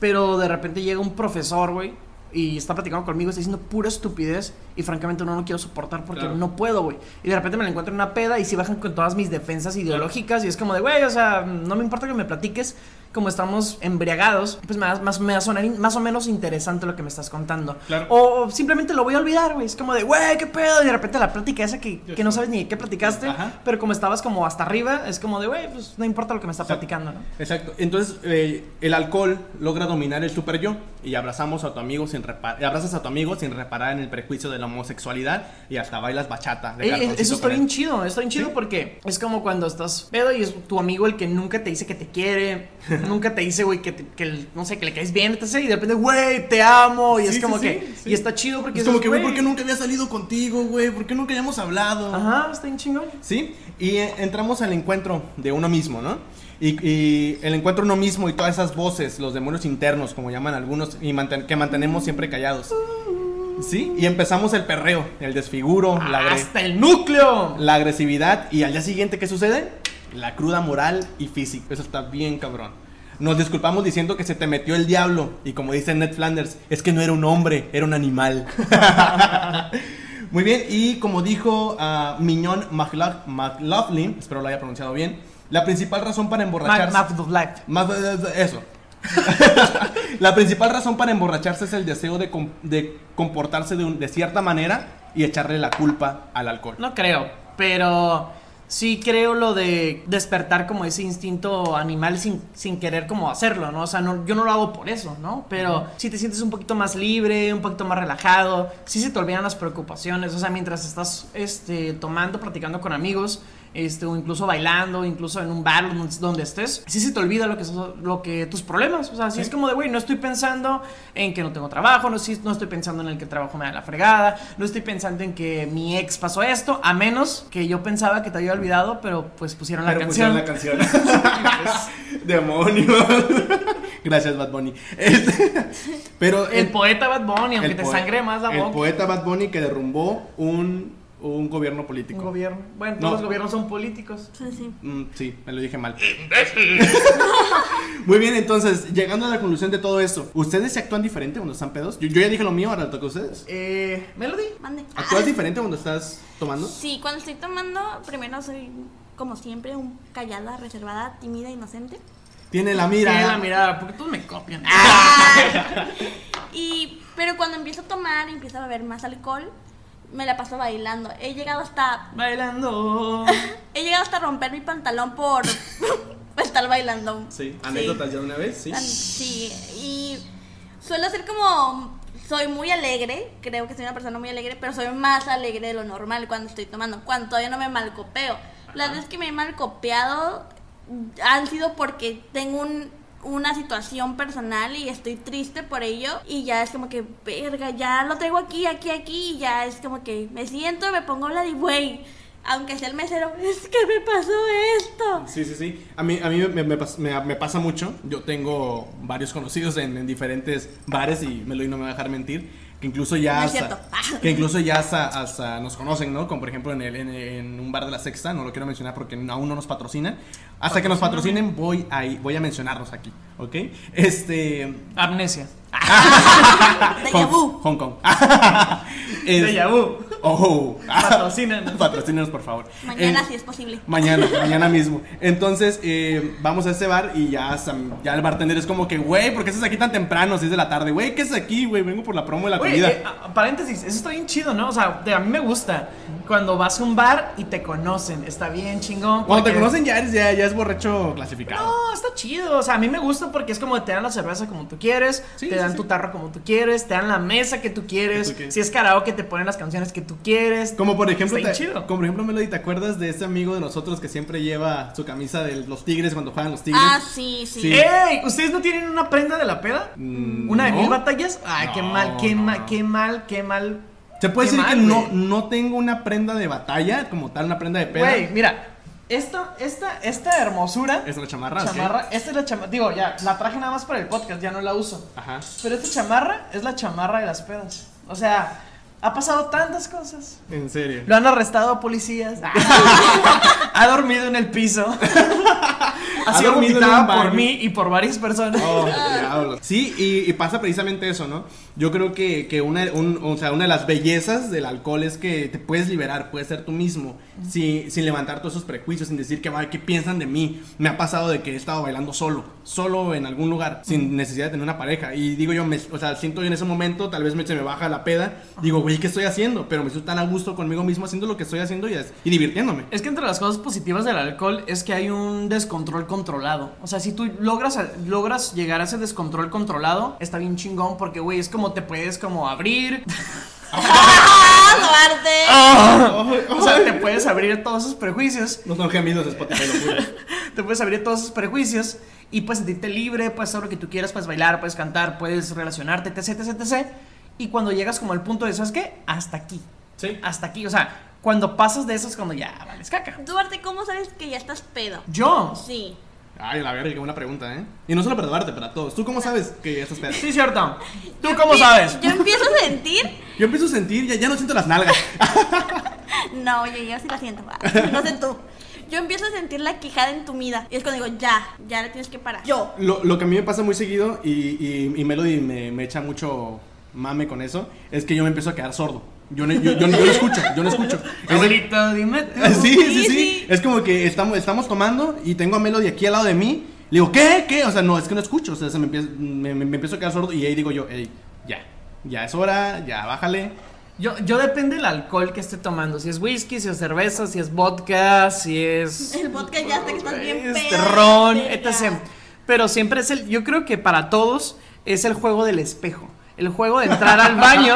Pero de repente llega un profesor, güey, y está platicando conmigo, está diciendo pura estupidez, y francamente no lo quiero soportar porque Claro. no puedo, güey. Y de repente me lo encuentro en una peda y si bajan con todas mis defensas ideológicas, y es como de, güey, o sea, no me importa que me platiques, como estamos embriagados, pues me va, más, me va a sonar in- más o menos interesante lo que me estás contando. Claro. O simplemente lo voy a olvidar, güey. Es como de, güey, qué pedo. Y de repente la plática esa que, que no sabes ni de qué platicaste, Ajá. pero como estabas como hasta arriba, es como de, güey, pues no importa lo que me está Exacto. platicando, ¿no? Exacto. Entonces, eh, el alcohol logra dominar el super yo y abrazamos a tu amigo sin abrazas a tu amigo sin reparar en el prejuicio de la homosexualidad y hasta bailas bachata. de eso está bien chido, está bien chido Sí. porque es como cuando estás pedo y es tu amigo el que nunca te dice que te quiere, nunca te dice, güey, que, te- que el- no sé, que le caes bien, etc. Y de repente, güey, te amo. Y Sí, es como sí, que, y está chido porque Es como que, güey, ¿por qué nunca había salido contigo, güey? ¿Por qué nunca habíamos hablado? Ajá, está bien chingón. ¿Sí? Y eh, entramos al encuentro de uno mismo, ¿no? Y, y el encuentro uno mismo y todas esas voces, los demonios internos, como llaman algunos, y manten- que mantenemos siempre callados. ¿Sí? Y empezamos el perreo, el desfiguro, la, agre- Hasta el núcleo. la agresividad. Y al día siguiente, ¿qué sucede? La cruda moral y física. Eso está bien cabrón. Nos disculpamos diciendo que se te metió el diablo. Y como dice Ned Flanders, es que no era un hombre, era un animal. Muy bien, y como dijo ah, Miñón McLaugh- McLaughlin, espero lo haya pronunciado bien, la principal razón para emborracharse... Eso. la principal razón para emborracharse es el deseo de, com- de comportarse de, un- de cierta manera y echarle la culpa al alcohol. No creo, pero sí creo lo de despertar como ese instinto animal sin, sin querer como hacerlo, ¿no? O sea, no, yo no lo hago por eso, ¿no? Pero si te sientes un poquito más libre, un poquito más relajado, sí se te olvidan las preocupaciones, o sea, mientras estás este, tomando, platicando con amigos, este, o incluso bailando, incluso en un bar donde, estés, sí se te olvida lo que, lo que tus problemas, o sea, sí, es como de, güey, no estoy pensando en que no tengo trabajo, no, sí- no estoy pensando en el que el trabajo me da la fregada, no estoy pensando en que mi ex pasó esto, a menos que yo pensaba que te había olvidado, pero pues pusieron la Pero canción. pusieron la canción. Demonios. Gracias, Bad Bunny. Este, pero El poeta Bad Bunny, aunque el te sangre más la El boca. poeta Bad Bunny que derrumbó un, un gobierno político. Un gobierno. Bueno, No. todos los gobiernos son políticos. Sí, sí. Mm, sí, me lo dije mal. Muy bien, entonces, llegando a la conclusión de todo esto, ¿ustedes se actúan diferente cuando están pedos? Yo, yo ya dije lo mío, ahora le toca a ustedes. Eh, Melody. Mande. ¿Actúas Ah, diferente cuando estás tomando? Sí, cuando estoy tomando, primero soy, como siempre, un callada, reservada, tímida, inocente. Tiene la mira. Tiene la mirada, porque todos me copian. Y, pero cuando empiezo a tomar y empiezo a beber más alcohol, me la paso bailando. He llegado hasta, Bailando. he llegado hasta romper mi pantalón por estar bailando. Sí, anécdotas ya una vez, sí. Sí, y suelo ser como. Soy muy alegre, creo que soy una persona muy alegre, pero soy más alegre de lo normal cuando estoy tomando, cuando todavía no me malcopeo. Las veces que me he malcopeado han sido porque tengo un- una situación personal y estoy triste por ello y ya es como que, verga, ya lo traigo aquí, aquí, aquí y ya es como que me siento, me pongo la de güey, aunque sea el mesero, es que me pasó esto. Sí, sí, sí. A mí, a mí me, me me- me pasa mucho. Yo tengo varios conocidos en, en diferentes bares y me lo no me va a dejar mentir. Que incluso ya No hasta, que incluso ya hasta, hasta nos conocen, ¿no? Como por ejemplo en, el, en, en un bar de la Sexta, no lo quiero mencionar porque aún no nos patrocinan. Hasta que nos patrocinen voy a, voy a mencionarlos aquí, ¿ok? Este... Amnesia. Hong. Hong Kong. Es- Déjà vu. Oh, Patrocínanos. Patrocínanos, por favor. Mañana, Eh, si es posible. Mañana, mañana mismo. Entonces, eh, vamos a ese bar y ya, ya el bartender es como que, güey, ¿por qué estás aquí tan temprano? 6 de la tarde, güey, ¿qué es aquí, güey? Vengo por la promo de la comida. eh, paréntesis, eso está bien chido, ¿no? O sea, de- a mí me gusta cuando vas a un bar y te conocen, está bien chingón. Cuando te conocen ya, eres, ya, ya es borracho clasificado. No, está chido. O sea, a mí me gusta porque es como te dan la cerveza como tú quieres, Sí, te sí, dan sí. tu tarro como tú quieres, te dan la mesa que tú quieres. Que tú quieres. Si es karaoke, te ponen las canciones que tú quieres. Como por ejemplo, te- chido. como por ejemplo, Melody, ¿te acuerdas de ese amigo de nosotros que siempre lleva su camisa de los tigres cuando juegan los tigres? Ah, sí, sí. Sí. ¡Ey! ¿Ustedes no tienen una prenda de la peda? Mm, ¿Una de ¿no? mil batallas? Ay, qué mal, qué no. mal, qué mal, qué mal. Se puede decir que no, no tengo una prenda de batalla, como tal, una prenda de peda. Güey, mira, esta, esta, esta hermosura. Es la chamarra. Chamarra, esta es la chamarra. Digo, ya, la traje nada más para el podcast, ya no la uso. Ajá. Pero esta chamarra es la chamarra de las pedas. O sea, ha pasado tantas cosas. En serio. Lo han arrestado a policías. ha dormido en el piso. ha sido vomitada por mí y por varias personas. Oh, diablos. Sí, y, y pasa precisamente eso, ¿no? Yo creo que, que una, un- o sea, una de las bellezas del alcohol es que te puedes liberar, puedes ser tú mismo, sin, sin levantar todos esos prejuicios, sin decir que, "Ay, ¿qué piensan de mí? Me ha pasado de que he estado bailando solo, solo en algún lugar, sin necesidad de tener una pareja. Y digo yo, me, o sea, siento yo en ese momento, tal vez me, se me baja la peda, digo, güey, ¿qué estoy haciendo? Pero me siento tan a gusto conmigo mismo haciendo lo que estoy haciendo y, y divirtiéndome. Es que entre las cosas positivas del alcohol es que hay un descontrol controlado. O sea, si tú logras, logras llegar a ese descontrol controlado, está bien chingón porque, güey, es como te puedes como abrir. ¡Ah, Duarte! o sea, te puedes abrir todos esos prejuicios. No son gemidos de Spotify. Te puedes abrir todos esos prejuicios y puedes sentirte libre, puedes hacer lo que tú quieras, puedes bailar, puedes cantar, puedes relacionarte, etc, etc, etc. Y cuando llegas como al punto de, ¿sabes qué? Hasta aquí. Sí. Hasta aquí. O sea, cuando pasas de eso es cuando ya vales caca. Duarte, ¿cómo sabes que ya estás pedo? Yo. Sí. Ay, la verga, qué buena pregunta, ¿eh? Y no solo para Duarte, para todos. ¿Tú cómo sabes que ya estás pedo? Sí, cierto. ¿Tú Yo cómo sabes? Yo empiezo a sentir. Yo empiezo a sentir, ya, ya no siento las nalgas. No, yo, yo sí la siento. No sé tú. Yo empiezo a sentir la quijada entumida. Y es cuando digo, ya, ya le tienes que parar. Yo. Lo, lo que a mí me pasa muy seguido, y, y, y Melody me, me echa mucho mame con eso, es que yo me empiezo a quedar sordo. Yo, no- yo, yo, yo no escucho, yo no escucho. Es el- Abuelito, dime tú. sí, sí, sí. Es como que estamos, estamos tomando y tengo a Melody aquí al lado de mí. Le digo, ¿qué? ¿Qué? O sea, no, es que no escucho. O sea, se me, empieza, me, me- me empiezo a quedar sordo y ahí digo yo, hey, ya, ya es hora, ya bájale. Yo, yo depende del alcohol que esté tomando. Si es whisky, si es cerveza, si es vodka, si es. El vodka ya hasta que estás bien este, ron, etc. Pero siempre es el. Yo creo que para todos es el juego del espejo. El juego de entrar al baño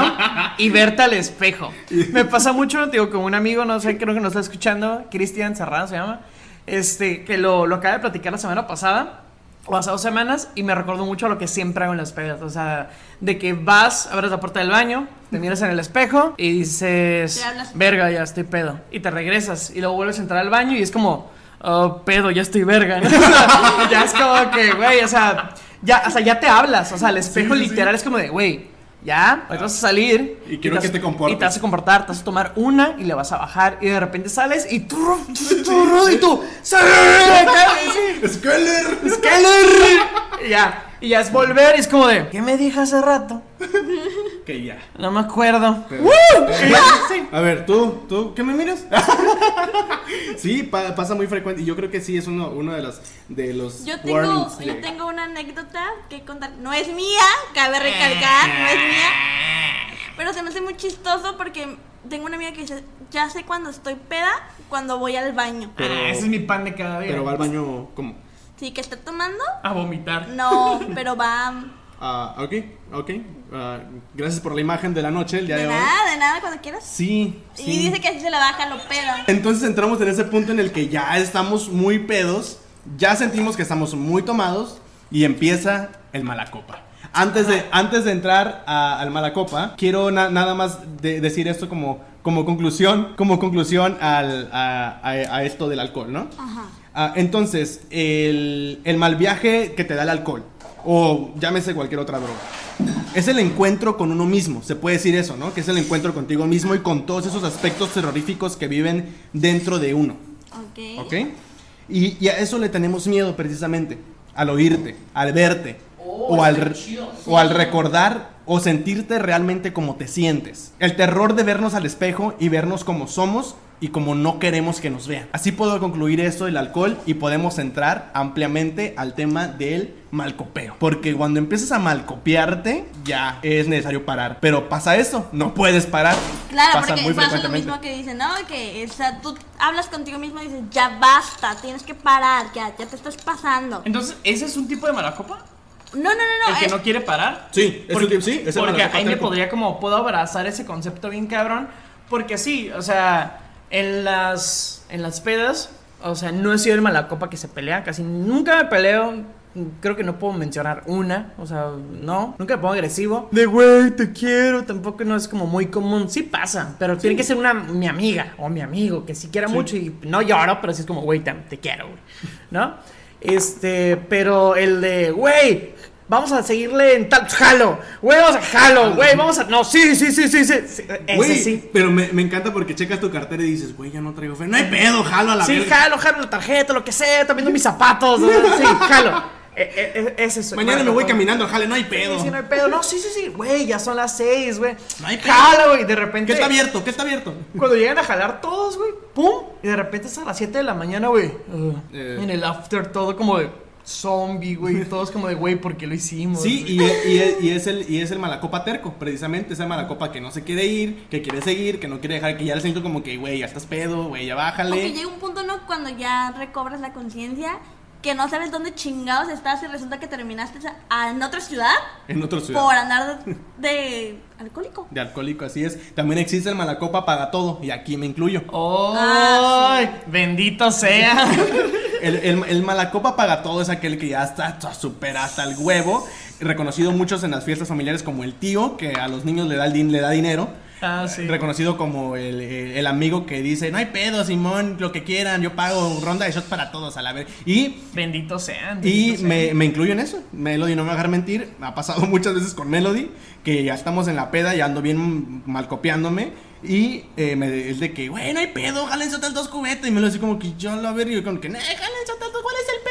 y verte al espejo. Me pasa mucho, digo, con un amigo, no sé, creo que nos está escuchando, Cristian Serrano se llama, este, que lo, lo acaba de platicar la semana pasada, o hace dos semanas, y me recordó mucho a lo que siempre hago en las pedas. O sea, de que vas, abres la puerta del baño, te miras en el espejo y dices, verga, ya estoy pedo. Y te regresas y luego vuelves a entrar al baño y es como, oh, pedo, ya estoy verga. ¿no? ya es como que, güey, o sea, ya, o sea, ya te hablas. O sea, el espejo Sí, sí, sí. literal es como de, güey. Ya, ahorita vas a salir. Y quiero te que te comportes. Y te vas a comportar, te vas a tomar una y le vas a bajar. Y de repente sales y tú, tú, y tú, sí. ¡Skeller! ¡Skeller! Y ya, y ya es volver y es como de, ¿qué me dije hace rato? Que ya. No me acuerdo. Pero-. A ver, tú, tú, ¿qué me miras? sí, pa- pasa muy frecuente. Y yo creo que sí es uno, uno de los, de los Yo tengo, warnings. yo tengo una anécdota que contar. No es mía, cabe recalcar, no es mía. Pero se me hace muy chistoso porque tengo una amiga que dice, ya sé cuando estoy peda, cuando voy al baño. Pero- Ah, ese es mi pan de cada día. Pero va al baño, ¿cómo? Sí, que está tomando. A vomitar. No, pero va... Ah, ok, ok. Ah, gracias por la imagen de la noche el día de, De hoy. nada, de nada, cuando quieras. Sí, sí. Y dice que así se la baja lo pedo. Entonces entramos en ese punto en el que ya estamos muy pedos, ya sentimos que estamos muy tomados y empieza el malacopa. Antes de, antes de entrar a- al malacopa, quiero na- nada más de- decir esto como, como conclusión, como conclusión al- a, a- a esto del alcohol, ¿no? Ajá. Ah, entonces, el, el mal viaje que te da el alcohol, o llámese cualquier otra droga, es el encuentro con uno mismo, se puede decir eso, ¿no? Que es el encuentro contigo mismo y con todos esos aspectos terroríficos que viven dentro de uno, Ok. ¿ok? Y, y a eso le tenemos miedo precisamente, al oírte, al verte, o, al, o al recordar o sentirte realmente como te sientes. El terror de vernos al espejo y vernos como somos y como no queremos que nos vean. Así puedo concluir esto del alcohol y podemos entrar ampliamente al tema del malcopeo. Porque cuando empiezas a malcopiarte, ya es necesario parar. Pero pasa eso, no puedes parar. Claro, pasa porque muy pasa lo frecuentemente. mismo que dicen, ¿no? Que o sea, tú hablas contigo mismo y dices, ya basta, tienes que parar, ya, ya te estás pasando. Entonces, ¿ese es un tipo de mala copa? No, no, no, no. el que es- no quiere parar. Sí, es porque, un tipo- sí, porque ahí me podría como puedo abrazar ese concepto bien cabrón, porque sí, o sea, en las en las pedas, o sea, no he sido el malacopa que se pelea, casi nunca me peleo. Creo que no puedo mencionar una, o sea, no, nunca me pongo agresivo. De güey, te quiero, tampoco no es como muy común. Sí pasa, pero tiene que ser una mi amiga o mi amigo que sí quiera mucho y no lloro, pero sí es como, güey, te, te quiero, güey. ¿No? Este, pero el de, güey, vamos a seguirle en tal jalo, güey, vamos a jalo, güey, vamos a no, sí, sí, sí, sí, sí. sí, Ese sí. pero me, me encanta porque checas tu cartera y dices, güey, ya no traigo fe. No hay pedo, jalo a la Sí, verga. jalo, jalo la tarjeta, lo que sea, también mis zapatos. Sí, jalo. E- e- ese es. Mañana me voy caminando al jale, no hay Sí, pedo. sí, no hay pedo. No, sí, sí, sí. Güey, ya son las seis, güey. No hay pedo. Jalo, güey. De repente. ¿Qué está abierto? ¿Qué está abierto? Cuando llegan a jalar todos, güey. ¡Pum! Y de repente es a las 7 de la mañana, güey. uh, Eh. En el after, todo como de zombie, güey. Todos como de, güey, ¿por qué lo hicimos? Sí, y, y- y es el, y es el malacopa terco, precisamente. Es el malacopa que no se quiere ir, que quiere seguir, que no quiere dejar, que ya le siento como que, güey, ya estás pedo, güey, ya O que bájale. llega un punto, ¿no? Cuando ya recobras la conciencia, que no sabes dónde chingados estás y resulta que terminaste a- en otra ciudad En otro ciudad. por andar de, de alcohólico. De alcohólico, así es. También existe el malacopa paga todo, y aquí me incluyo. ¡Ay! Bendito sea. El, el, el malacopa paga todo es aquel que ya está súper hasta el huevo. Reconocido muchos en las fiestas familiares como el tío, que a los niños le da, el din- le da dinero. Ah, sí. Reconocido como el, el- amigo que dice, no hay pedo, Simón, lo que quieran, yo pago ronda de shots para todos a la vez. Y, Bendito sean. y sean. me, me incluyo en eso. Melody no me va a dejar mentir. Me ha pasado muchas veces con Melody, que ya estamos en la peda, ya ando bien mal copiándome. Y eh, me, es de que, güey, no hay pedo, jálense otras dos cubetas. Y me lo dice como que yo lo ver y yo como que, no, jálense otras dos, ¿cuál es el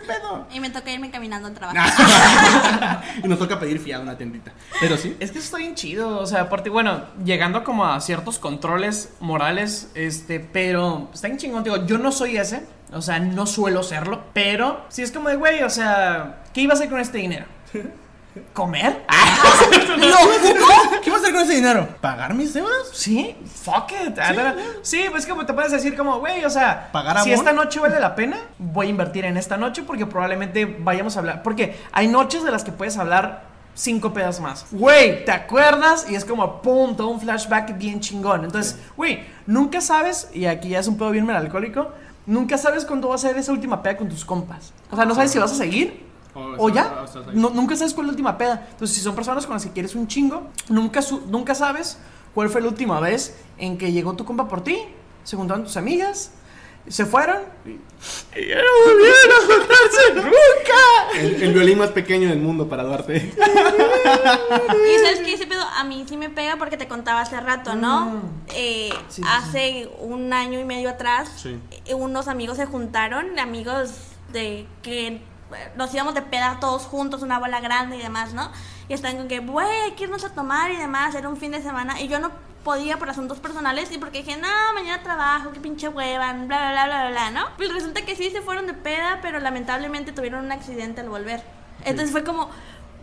pedo? ¿Cuál es el pedo? Y me toca irme caminando al trabajo. y nos toca pedir fiado una tiendita. Pero sí. Es que eso está bien chido, o sea, aparte, bueno, llegando como a ciertos controles morales, este, pero está bien chingón, digo, yo no soy ese, o sea, no suelo serlo, pero sí es como de, güey, o sea, ¿qué iba a hacer con este dinero? ¿Comer? ¿Qué vas a hacer con ese dinero? ¿Pagar mis deudas? Sí, fuck it. Sí, pues como te puedes decir como, güey, o sea, ¿Pagar si esta noche vale la pena, voy a invertir en esta noche porque probablemente vayamos a hablar, porque hay noches de las que puedes hablar cinco pedas más. Güey, ¿te acuerdas? Y es como, pum, todo un flashback bien chingón. Entonces, güey, nunca sabes, y aquí ya es un pedo bien melancólico, nunca sabes cuándo va a ser esa última peda con tus compas. O sea, no sabes si vas a seguir O ya, o no- nunca sabes cuál es la última peda. Entonces, si son personas con las que quieres un chingo, nunca, su- nunca sabes cuál fue la última vez en que llegó tu compa por ti, se juntaron tus amigas, se fueron y, y ya no volvieron a juntarse nunca. El, el violín más pequeño del mundo para Duarte. Y sabes que ese pedo a mí sí me pega porque te contaba hace rato, ¿no? Eh, Mm. Sí, sí, hace un año y medio atrás, Sí. eh, unos amigos se juntaron, amigos de que eh, nos íbamos de peda todos juntos, una bola grande y demás, ¿no? Y estaban con que, güey, hay que irnos a tomar y demás, era un fin de semana. Y yo no podía por asuntos personales y porque dije, no, mañana trabajo, qué pinche hueva, bla, bla, bla, bla, bla, ¿no? Pues resulta que sí se fueron de peda, pero lamentablemente tuvieron un accidente al volver. Entonces fue como,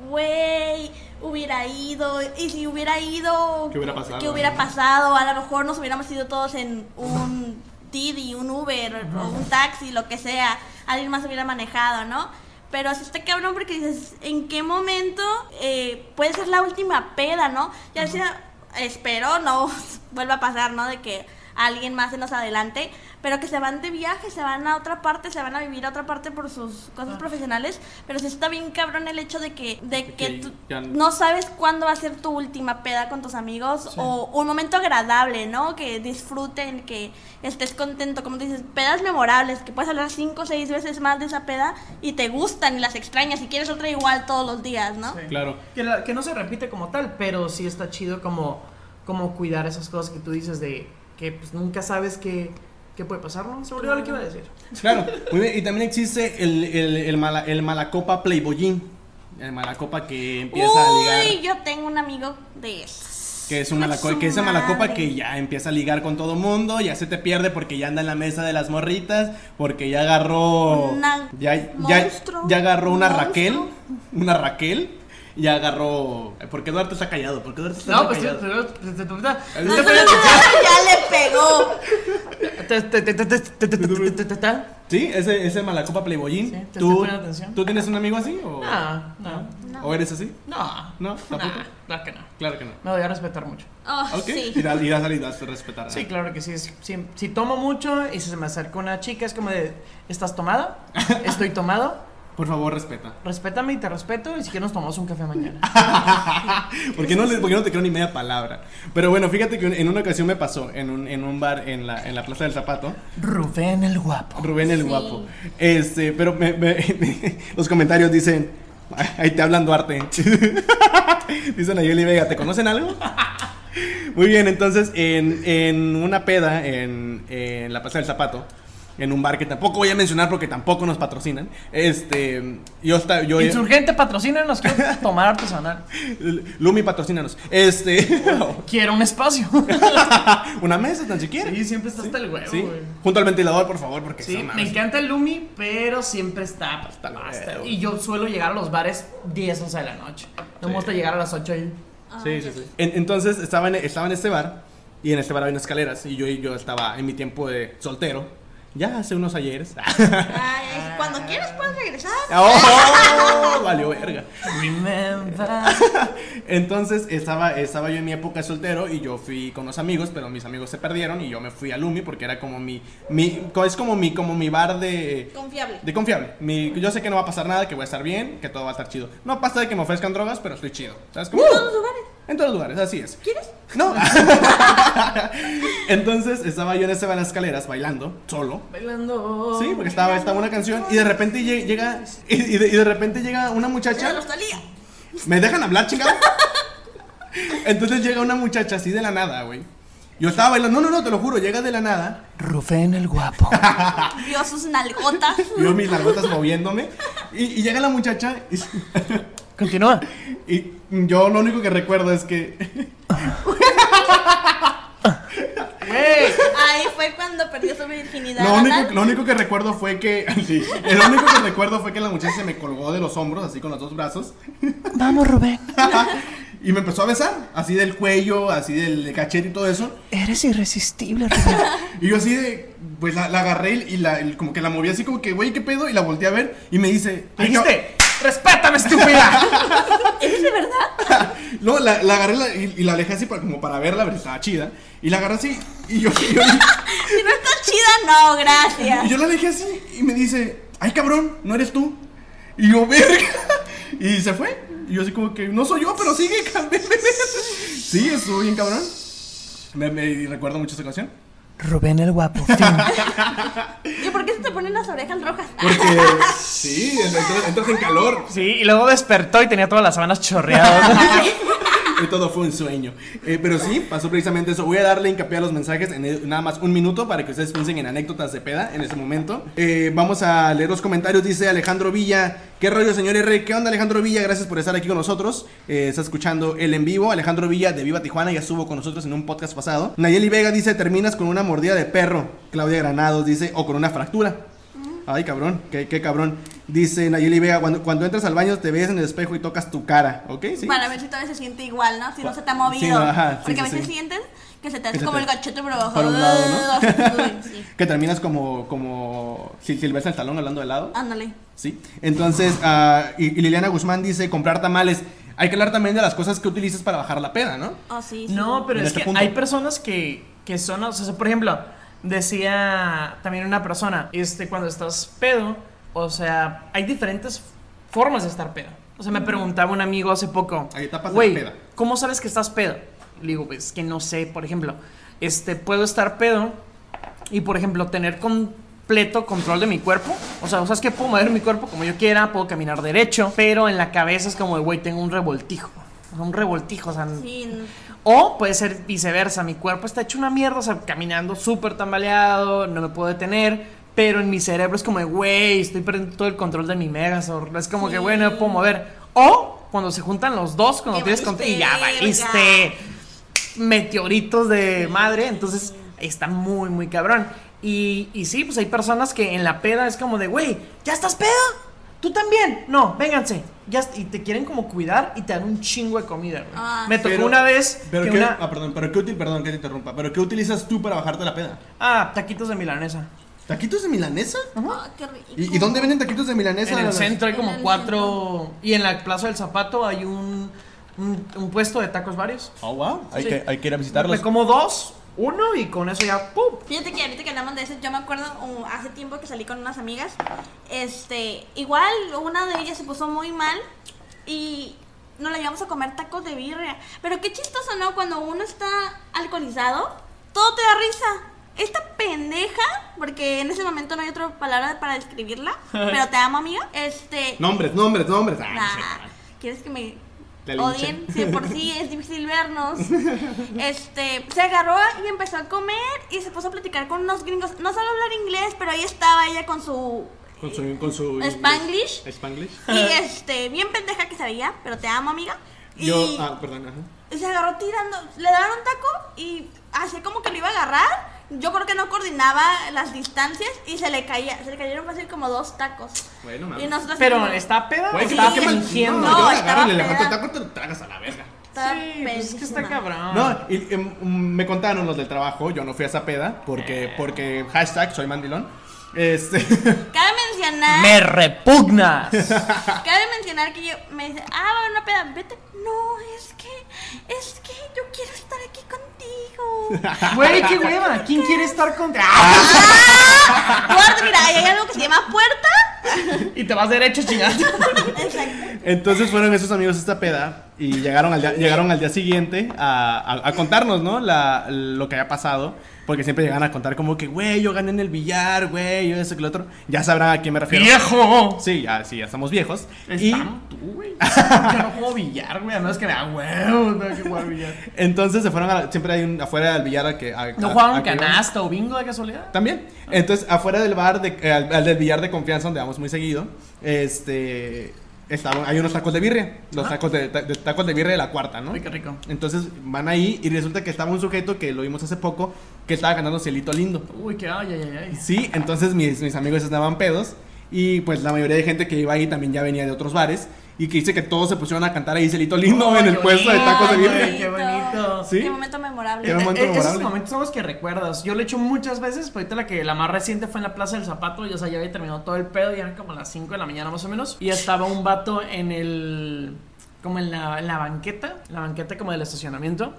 güey, hubiera ido, y si hubiera ido, ¿Qué hubiera pasado? ¿Qué hubiera pasado? A lo mejor nos hubiéramos ido todos en un Didi, un Uber, o un taxi, lo que sea, alguien más hubiera manejado, ¿no? Pero así está cabrón porque dices, ¿en qué momento eh, puede ser la última peda, no? Ya sea, espero no vuelva a pasar, ¿no? De que alguien más se nos adelante, pero que se van de viaje, se van a otra parte, se van a vivir a otra parte por sus cosas profesionales, pero sí está bien cabrón el hecho de que, de que que tú ya- no sabes cuándo va a ser tu última peda con tus amigos o un momento agradable, ¿no? Que disfruten, que estés contento, como dices, pedas memorables, que puedes hablar cinco o seis veces más de esa peda y te gustan y las extrañas y quieres otra igual todos los días, ¿no? Sí. Claro. Que, la- que no se repite como tal, pero sí está chido como, como cuidar esas cosas que tú dices de que pues nunca sabes qué, qué puede pasar, ¿no? Se olvidó lo que iba a decir. Claro. Muy bien. Y también existe el, el, el, mala- el malacopa playboyín. El malacopa que empieza a ligar. Uy, yo tengo un amigo de esos. Que es un malacopa, que es malacopa que ya empieza a ligar con todo mundo, ya se te pierde porque ya anda en la mesa de las morritas, porque ya agarró Una ya, ya, monstruo, ya agarró una monstruo. Raquel, una Raquel, y agarró. ¿Por qué Duarte está callado? ¿Por qué Duarte está no, callado? No, pues desde tu Ya le pegó. Sí, ese, ese malacopa playboyín. Sí, ¿te ¿Tú, ¿Tú tienes un amigo así? O... No, no, ¿O eres así? No. ¿No? ¿Tampoco? claro que no. Claro que no. Me voy a respetar mucho. Oh, okay. sí. Irás, irás, irás a respetar. Sí, claro que sí. Si, tomo mucho y se me acerca una chica, es como de, ¿estás tomado? ¿Estoy tomado? Por favor, respeta. Respétame y te respeto y si quieres nos tomamos un café mañana. ¿Por qué no, le- por qué no te creo ni media palabra? Pero bueno, fíjate que en una ocasión me pasó en un, en un bar en la, en la Plaza del Zapato. Rubén el guapo. Rubén el Sí. guapo. Este, pero me- me- los comentarios dicen, ahí te hablan Duarte. dicen Ayeli Vega, ¿te conocen algo? Muy bien, entonces en, en una peda en, en la Plaza del Zapato, en un bar que tampoco voy a mencionar porque tampoco nos patrocinan, este, yo estaba, yo... Insurgente, patrocínanos, quiero tomar artesanal. Lumi, patrocínanos. Este, Quiero un espacio. una mesa tan siquiera. Sí, siempre está hasta el huevo, Sí, güey. junto al ventilador, por favor, porque Sí, me encanta el Lumi, pero siempre está hasta el huevo. Y yo suelo llegar a los bares 10, 11 de la noche. No me Sí. gusta llegar a las 8 y... Sí, sí, sí. En- entonces estaba en, estaba en este bar y en este bar había unas escaleras y yo, yo estaba en mi tiempo de soltero, ya hace unos ayeres. Ay, cuando quieras puedes regresar. ¡Oh! Valió verga. Remember. Entonces estaba, estaba yo en mi época de soltero y yo fui con los amigos, pero mis amigos se perdieron y yo me fui a Lumi porque era como mi, mi es como mi, como mi bar de, Confiable. de confiable. Mi- yo sé que no va a pasar nada, que voy a estar bien, que todo va a estar chido. No pasa de que me ofrezcan drogas, pero estoy chido. ¿Sabes cómo? En todos los lugares. En todos los lugares, así es. ¿Quieres? No. Entonces estaba yo en ese bar de escaleras bailando, solo. Bailando. Sí, porque estaba, estaba una canción y de repente lle- llega y y de, y de repente llega una Ya muchacha. lo salía. ¿Me dejan hablar, chingado? Entonces llega una muchacha así de la nada, güey. Yo estaba bailando, no, no, no, te lo juro, llega de la nada, Rubén el guapo. Vio sus nalgotas. vio mis largotas moviéndome y, y llega la muchacha y, Continúa. y yo lo único que recuerdo es que Güey. Ahí fue cuando perdió su virginidad. Lo único, lo único que recuerdo fue que. sí, lo único que recuerdo fue que la muchacha se me colgó de los hombros, así con los dos brazos. Vamos, Rubén. y me empezó a besar, así del cuello, así del cachete y todo eso. Eres irresistible, Rubén. Y yo así de. Pues la, la agarré y la, y como que la moví así como que, güey, ¿qué pedo? Y la volteé a ver y me dice. "Ay, Dijiste, respétame, estúpida. ¿Es de verdad? No, la, la agarré la- y, y la alejé así para, como para verla, pero estaba chida. Y la agarré así y yo, y yo, Si no está chida, no, y gracias. yo la alejé así y me dice, ay cabrón, no eres tú. Y yo, verga. Y se fue. Y yo así como que, no soy yo, pero sigue. Sí, estuvo bien cabrón. Me, me recuerdo mucho esa ocasión. Rubén el guapo. ¿Y por qué se te ponen las orejas rojas? Porque, sí, entras, entras en calor. Sí, y luego despertó y tenía todas las sábanas chorreadas. Y todo fue un sueño. Eh, pero sí, pasó precisamente eso. Voy a darle hincapié a los mensajes en el- nada más un minuto para que ustedes piensen en anécdotas de peda en ese momento. Eh, vamos a leer los comentarios. Dice Alejandro Villa. ¿Qué rollo, señor R? ¿Qué onda, Alejandro Villa? Gracias por estar aquí con nosotros. Eh, está escuchando el en vivo. Alejandro Villa de Viva Tijuana ya estuvo con nosotros en un podcast pasado. Nayeli Vega dice: Terminas con una mordida de perro. Claudia Granados dice: O con una fractura. Ay, cabrón, qué, qué cabrón. Dice Nayeli Vega, cuando, cuando entras al baño te ves en el espejo y tocas tu cara, ¿ok? Sí. Para ver si todavía se siente igual, ¿no? Si no se te ha movido. Sí, no, ajá, sí, Porque sí, a veces sí. sientes que se te hace se como te- el gachete por abajo. para un lado, ¿no? Uy, sí. que terminas como, como si Silvestre el talón hablando de lado. Ándale. Sí. Entonces, ah, y, y Liliana Guzmán dice, comprar tamales. Hay que hablar también de las cosas que utilizas para bajar la peda, ¿no? Oh, sí, sí. No, pero En es este que punto. hay personas que, que son, o sea, por ejemplo, decía también una persona, este, cuando estás pedo, o sea, hay diferentes formas de estar pedo. O sea, me preguntaba un amigo hace poco, Hay etapas de peda". ¿cómo sabes que estás pedo? Le digo, pues que no sé, por ejemplo, este, puedo estar pedo y, por ejemplo, tener completo control de mi cuerpo. O sea, o sea, es que puedo mover mi cuerpo como yo quiera, puedo caminar derecho, pero en la cabeza es como, güey, tengo un revoltijo. O sea, un revoltijo, o sea, Sí, o puede ser viceversa, mi cuerpo está hecho una mierda, o sea, caminando súper tambaleado, no me puedo detener, pero en mi cerebro es como de, güey, estoy perdiendo todo el control de mi Megazord. Es como que, güey, no me puedo mover. O cuando se juntan los dos, cuando tienes con y ya valiste meteoritos de madre, entonces está muy, muy cabrón. Y, y sí, pues hay personas que en la peda es como de, güey, ¿ya estás peda? ¿Tú también? No, vénganse. Ya, y te quieren como cuidar y te dan un chingo de comida, güey. Ah, Me tocó Pero- una vez Pero que qué, una... ah, perdón, pero qué útil, perdón que te interrumpa, pero qué utilizas tú para bajarte la peda? Ah, taquitos de milanesa. ¿Taquitos de milanesa? Ah, qué rico. ¿Y, y dónde venden taquitos de milanesa? En el centro hay como el cuatro... Y en la Plaza del Zapato hay un, un, un puesto de tacos varios. Oh, wow. Hay, Sí. que, hay que ir a visitarlos. Me como dos, uno y con eso ya, ¡pum! Fíjate que ahorita que hablamos de eso, yo me acuerdo uh, hace tiempo que salí con unas amigas. Este, igual una de ellas se puso muy mal y nos la llevamos a comer tacos de birria. Pero qué chistoso, ¿no? Cuando uno está alcoholizado, todo te da risa. Esta pendeja, porque en ese momento no hay otra palabra para describirla, pero te amo, amiga. Este, Nombres, nombres, nombres. Ah, no Nah, sé. ¿Quieres que me Te odien? Sí, de por sí es difícil vernos. Este, se agarró y empezó a comer y se puso a platicar con unos gringos. No sabe hablar inglés, pero ahí estaba ella con su Con su, con su Spanglish. Spanglish. y este, bien pendeja que sabía, pero te amo, amiga. Y Yo, ah, perdón, ajá. se agarró tirando, le daban un taco y así como que lo iba a agarrar. Yo creo que no coordinaba las distancias y se le caía, se le cayeron fácil como dos tacos. Bueno, Y mames. nosotros así Pero ¿está peda Güey, está mal- fingiendo? No, No, estaba y le levanto el peda. taco y te lo tragas a la verga. Estaba Sí, pues es que está cabrón. No, y, em, me contaron los del trabajo, yo no fui a esa peda porque, porque hashtag soy mandilón. Este, Cabe mencionar. ¡Me repugnas! Cabe mencionar que yo me dice, ah, va a haber una peda, vete. No, es que, es que yo quiero estar aquí contigo. Güey, qué hueva. ¿Quién quiere estar contra? Eduardo, mira, ahí hay algo que se llama puerta. Y te vas derecho chingando. Exacto. entonces fueron esos amigos a esta peda y llegaron al día, llegaron al día siguiente a, a- a contarnos, ¿no? La, lo que había pasado. Porque siempre llegan a contar como que, güey, yo gané en el billar, güey, yo eso que lo otro. Ya sabrán a quién me refiero. ¡Viejo! Sí, ya, sí, ya estamos viejos. Y tú, güey. Yo no juego billar, güey. No es que me da huevos, tengo que jugar billar. entonces se fueron a, siempre hay un afuera del billar a que a- ¿No jugaron canasta o bingo de casualidad? También. Entonces, afuera del bar, de, eh, al, al del billar de confianza, donde vamos muy seguido, este, estaban, hay unos tacos de birria. Los tacos de, de- tacos de birria de la cuarta, ¿no? Qué rico. Entonces van ahí y resulta que estaba un sujeto que lo vimos hace poco que estaba ganando cielito lindo. Uy, qué ay, ay, ay, ay. Sí, entonces mis, mis amigos estaban pedos y pues la mayoría de gente que iba ahí también ya venía de otros bares y que dice que todos se pusieron a cantar ahí cielito lindo Ay, en el puesto de tacos de birria. qué bonito. Sí. Qué momento memorable. Qué momento Eh, eh, esos memorable. momentos son los que recuerdas. Yo lo he hecho muchas veces, pero ahorita la que la más reciente fue en la Plaza del Zapato. Y, o sea, ya había terminado todo el pedo, ya eran como las 5 de la mañana más o menos. Y estaba un vato en el. como en la, en la banqueta, la banqueta como del estacionamiento.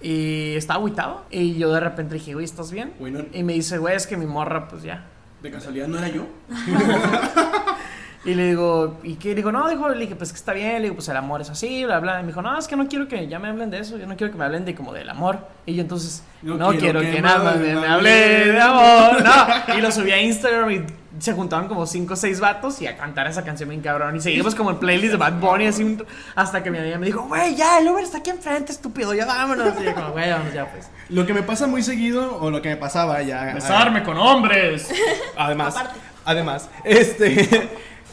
Y estaba agüitado. Y yo de repente dije, güey, ¿estás bien? Güey, no- Y me dice, güey, es que mi morra, pues ya. De casualidad no era yo. Y le digo, ¿y qué? Le digo, no, dijo, le dije, pues que está bien, le digo, pues el amor es así, bla, bla. Y me dijo, no, es que no quiero que ya me hablen de eso, yo no quiero que me hablen de como del amor. Y yo entonces, No no, quiero quiero, que nada más me, me hable de amor, no. Y lo subí a Instagram y se juntaban como cinco o seis vatos y a cantar esa canción bien cabrón. Y seguimos como el playlist de Bad Bunny así un- hasta que mi amiga me dijo, güey, ya, el Uber está aquí enfrente, estúpido, ya vámonos. Y yo como, güey, vamos ya pues. Lo que me pasa muy seguido, o lo que me pasaba ya. con hombres. Además, además, este.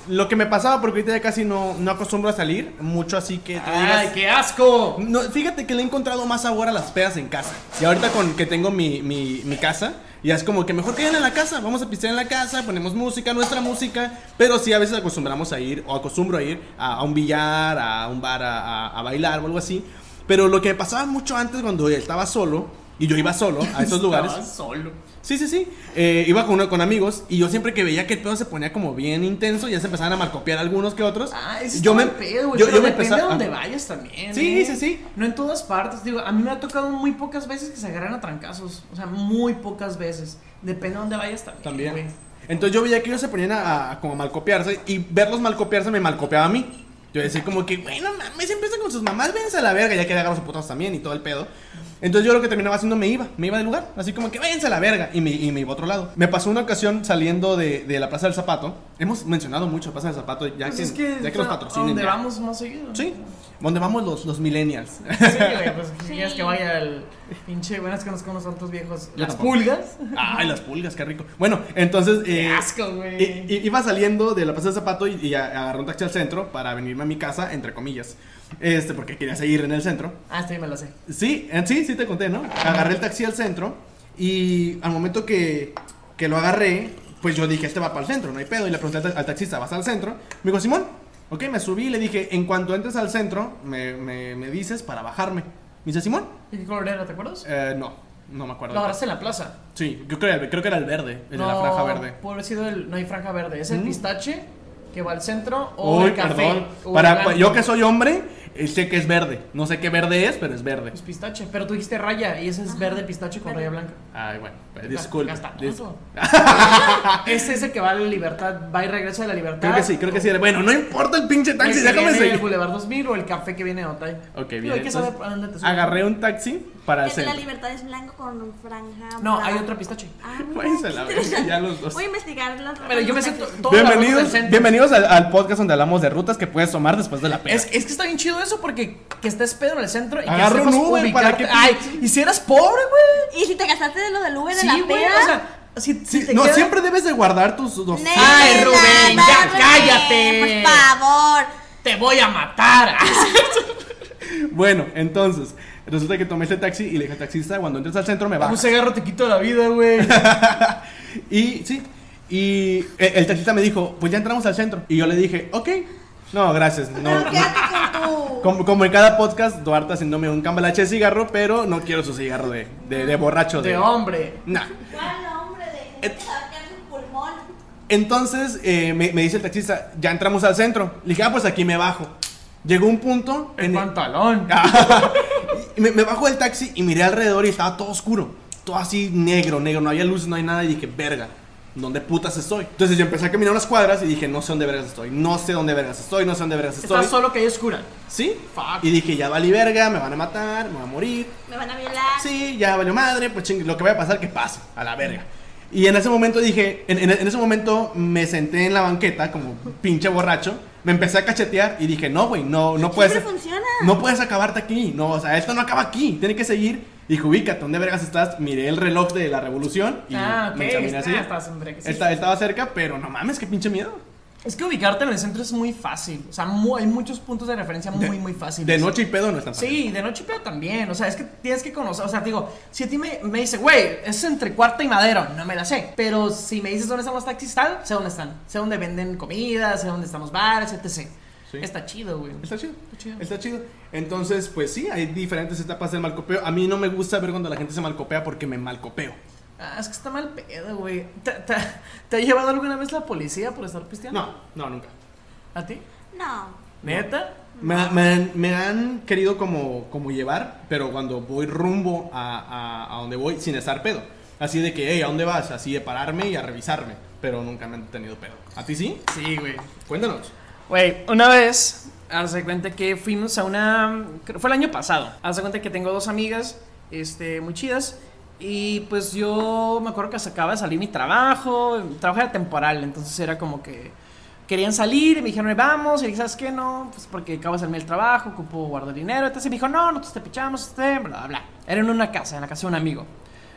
Lo que me pasaba, porque ahorita ya casi no, no acostumbro a salir, mucho así que te digas- Ay, qué asco. No, fíjate que le he encontrado más sabor a las pedas en casa. Y ahorita con que tengo mi, mi, mi casa, ya es como que mejor queden en la casa. Vamos a pistear en la casa, ponemos música, nuestra música. Pero sí, a veces acostumbramos a ir, o acostumbro a ir a, a un billar, a un bar, a, a- a bailar o algo así. Pero lo que me pasaba mucho antes cuando estaba solo, y yo iba solo a esos lugares. Solo. Sí, sí, sí. Eh, iba con, uno- con amigos y yo siempre que veía que el pedo se ponía como bien intenso, ya se empezaban a malcopiar algunos que otros. Ah, ese yo me, pedo, güey. yo, yo me depende de donde vayas también. Sí, ¿eh? sí, sí. No en todas partes. Digo, a mí me ha tocado muy pocas veces que se agarran a trancazos. O sea, muy pocas veces. Depende de donde vayas también. También. Entonces yo veía que ellos se ponían a, a como malcopiarse y verlos malcopiarse me malcopiaba a mí. Yo decía como que, bueno, mames, empiezan con sus mamás, vénse a la verga, ya que agarrar sus putas también y todo el pedo. Entonces yo lo que terminaba haciendo me iba, me iba del lugar, así como que váyanse a la verga y me, y me iba a otro lado. Me pasó una ocasión saliendo de, de la Plaza del Zapato. Hemos mencionado mucho la Plaza del Zapato, ya, Pues que, es que, ya que nos a patrocinen. donde ya. vamos más seguido. Sí, donde vamos los, los millennials. Sí, güey, pues si Sí. quieres que vaya el pinche, buenas que nos conozcan otros viejos. Yo Las tampoco. pulgas. Ay, las pulgas, qué rico. Bueno, entonces. Qué eh, asco, güey. iba saliendo de la Plaza del Zapato y, y a- agarré un taxi al centro para venirme a mi casa, entre comillas. Este, porque quería seguir en el centro. Ah, este me lo sé. Sí, en sí, sí te conté, ¿no? Agarré el taxi al centro y al momento que, que lo agarré, pues yo dije, este va para el centro, no hay pedo. Y le pregunté al, al taxista, ¿vas al centro? Me dijo, Simón. Ok, me subí y le dije, en cuanto entres al centro, me, me, me dices para bajarme. Me dice, Simón. ¿Y qué color era, te acuerdas? Eh, no, no me acuerdo. Lo agarraste en la plaza. Sí, yo creo, creo que era el verde, el de la franja verde. Puede haber sido el. No hay franja verde. Es el Mm. pistache que va al centro o Uy, el café. perdón. o Para, el yo que soy hombre, sé que es verde. No sé qué verde es, pero es verde. Es pistache. Pero tú dijiste raya y ese es verde pistache con raya blanca. Ay, bueno, pues, disculpe. Gasta Dis-. Ese es el que va a la libertad. Va y regresa de la libertad. Creo que sí, creo que sí. Bueno, no importa el pinche El taxi, déjame seguir. del Boulevard 2000 o el café que viene de Otay. Ok, bien. hay que saber dónde te agarré un taxi para el El de la libertad es blanco con franja. No, hay otro pistache. Ah, mira, la ya los dos. Voy a investigar las Pero yo me sé Bienvenidos, bienvenidos al, al podcast donde hablamos de rutas que puedes tomar después de la peda. Es, es que está bien chido eso porque que estés pedo en el centro y que Agarra un sepas Uber, ¿para qué Ay, y si eras pobre, güey. Y si te gastaste de lo del Uber Sí, en la güey, peda. o sea, si, si Sí, te no, queda- siempre debes de guardar tus dos. Nena, Ay, Rubén, ya, Rubén, cállate. Por favor. te voy a matar. Bueno, entonces, resulta que tomé ese taxi y le dije al taxista, cuando entres al centro me Un bajas. cigarro te quito la vida, güey. Y sí, y el, el taxista me dijo, pues ya entramos al centro. Y yo le dije, ok, no, gracias. No, Pero quédate con tu. Como, como en cada podcast, Duarte haciéndome un cambalache de cigarro, pero no quiero su cigarro de, de, de borracho. De hombre. Nah. ¿Cuál hombre de.? Su pulmón. Entonces eh, me, me dice el taxista, ya entramos al centro. Le dije, ah, pues aquí me bajo. Llegó un punto El en pantalón. y me, me bajo del taxi y miré alrededor y estaba todo oscuro. Todo así negro, negro. No había luces, no hay nada. Y dije, verga, ¿dónde putas estoy? Entonces yo empecé a caminar unas cuadras y dije, no sé dónde vergas estoy. No sé dónde vergas estoy, no sé dónde vergas estoy. Estás solo que hay oscura. ¿Sí? Fuck. Y dije, ya valí verga, me van a matar, me voy a morir. Me van a violar. Sí, ya valió madre, pues ching, lo que vaya a pasar, que pase, a la verga. Y en ese momento dije, en, en- en ese momento me senté en la banqueta como pinche borracho, me empecé a cachetear y dije, no, güey, no, no puedes... Siempre funciona. No puedes acabarte aquí, no, o sea, esto no acaba aquí, tiene que seguir. Dije, ubícate, ¿dónde vergas estás? Miré el reloj de la revolución y Ah, ok. me encaminé así. Estás en break, sí. Esta- estaba cerca, pero no mames, qué pinche miedo. Es que ubicarte en el centro es muy fácil. O sea, hay muchos puntos de referencia muy, De- muy fáciles. De noche y pedo no es tan fácil. Sí, de noche pero también. O sea, es que tienes que conocer. O sea, digo, si a ti me, me dice, güey, es entre cuarta y madero, no me la sé. Pero si me dices dónde están los taxis, tal, sé dónde están. Sé dónde venden comida, sé dónde están los bares, etc. Sí. Está chido, güey. Está chido. Está chido. Está chido. Entonces, pues sí, hay diferentes etapas del malcopeo. A mí no me gusta ver cuando la gente se malcopea porque me malcopeo. Ah, es que está mal pedo, güey. ¿Te, te, te ha llevado alguna vez la policía por estar pisteando? No, no, nunca. ¿A ti? No. ¿Neta? Me, me han- me han querido como, como llevar, pero cuando voy rumbo a, a- a donde voy sin estar pedo. Así de que, hey, ¿a dónde vas? Así de pararme y a revisarme. Pero nunca me han tenido pedo. ¿A ti sí? Sí, güey. Cuéntanos. Güey, una vez, hace cuenta que fuimos a una. Fue el año pasado. Hace cuenta que tengo dos amigas, este, muy chidas. Y pues yo me acuerdo que se acaba de salir mi trabajo. Trabajo era temporal, entonces era como que. Querían salir y me dijeron, vamos. Y ¿sabes qué? No, pues porque acabo de salirme el trabajo, ocupo guardar dinero. Entonces me dijo, no, nosotros te pichamos, este, bla, bla, bla. Era en una casa, en la casa de un amigo.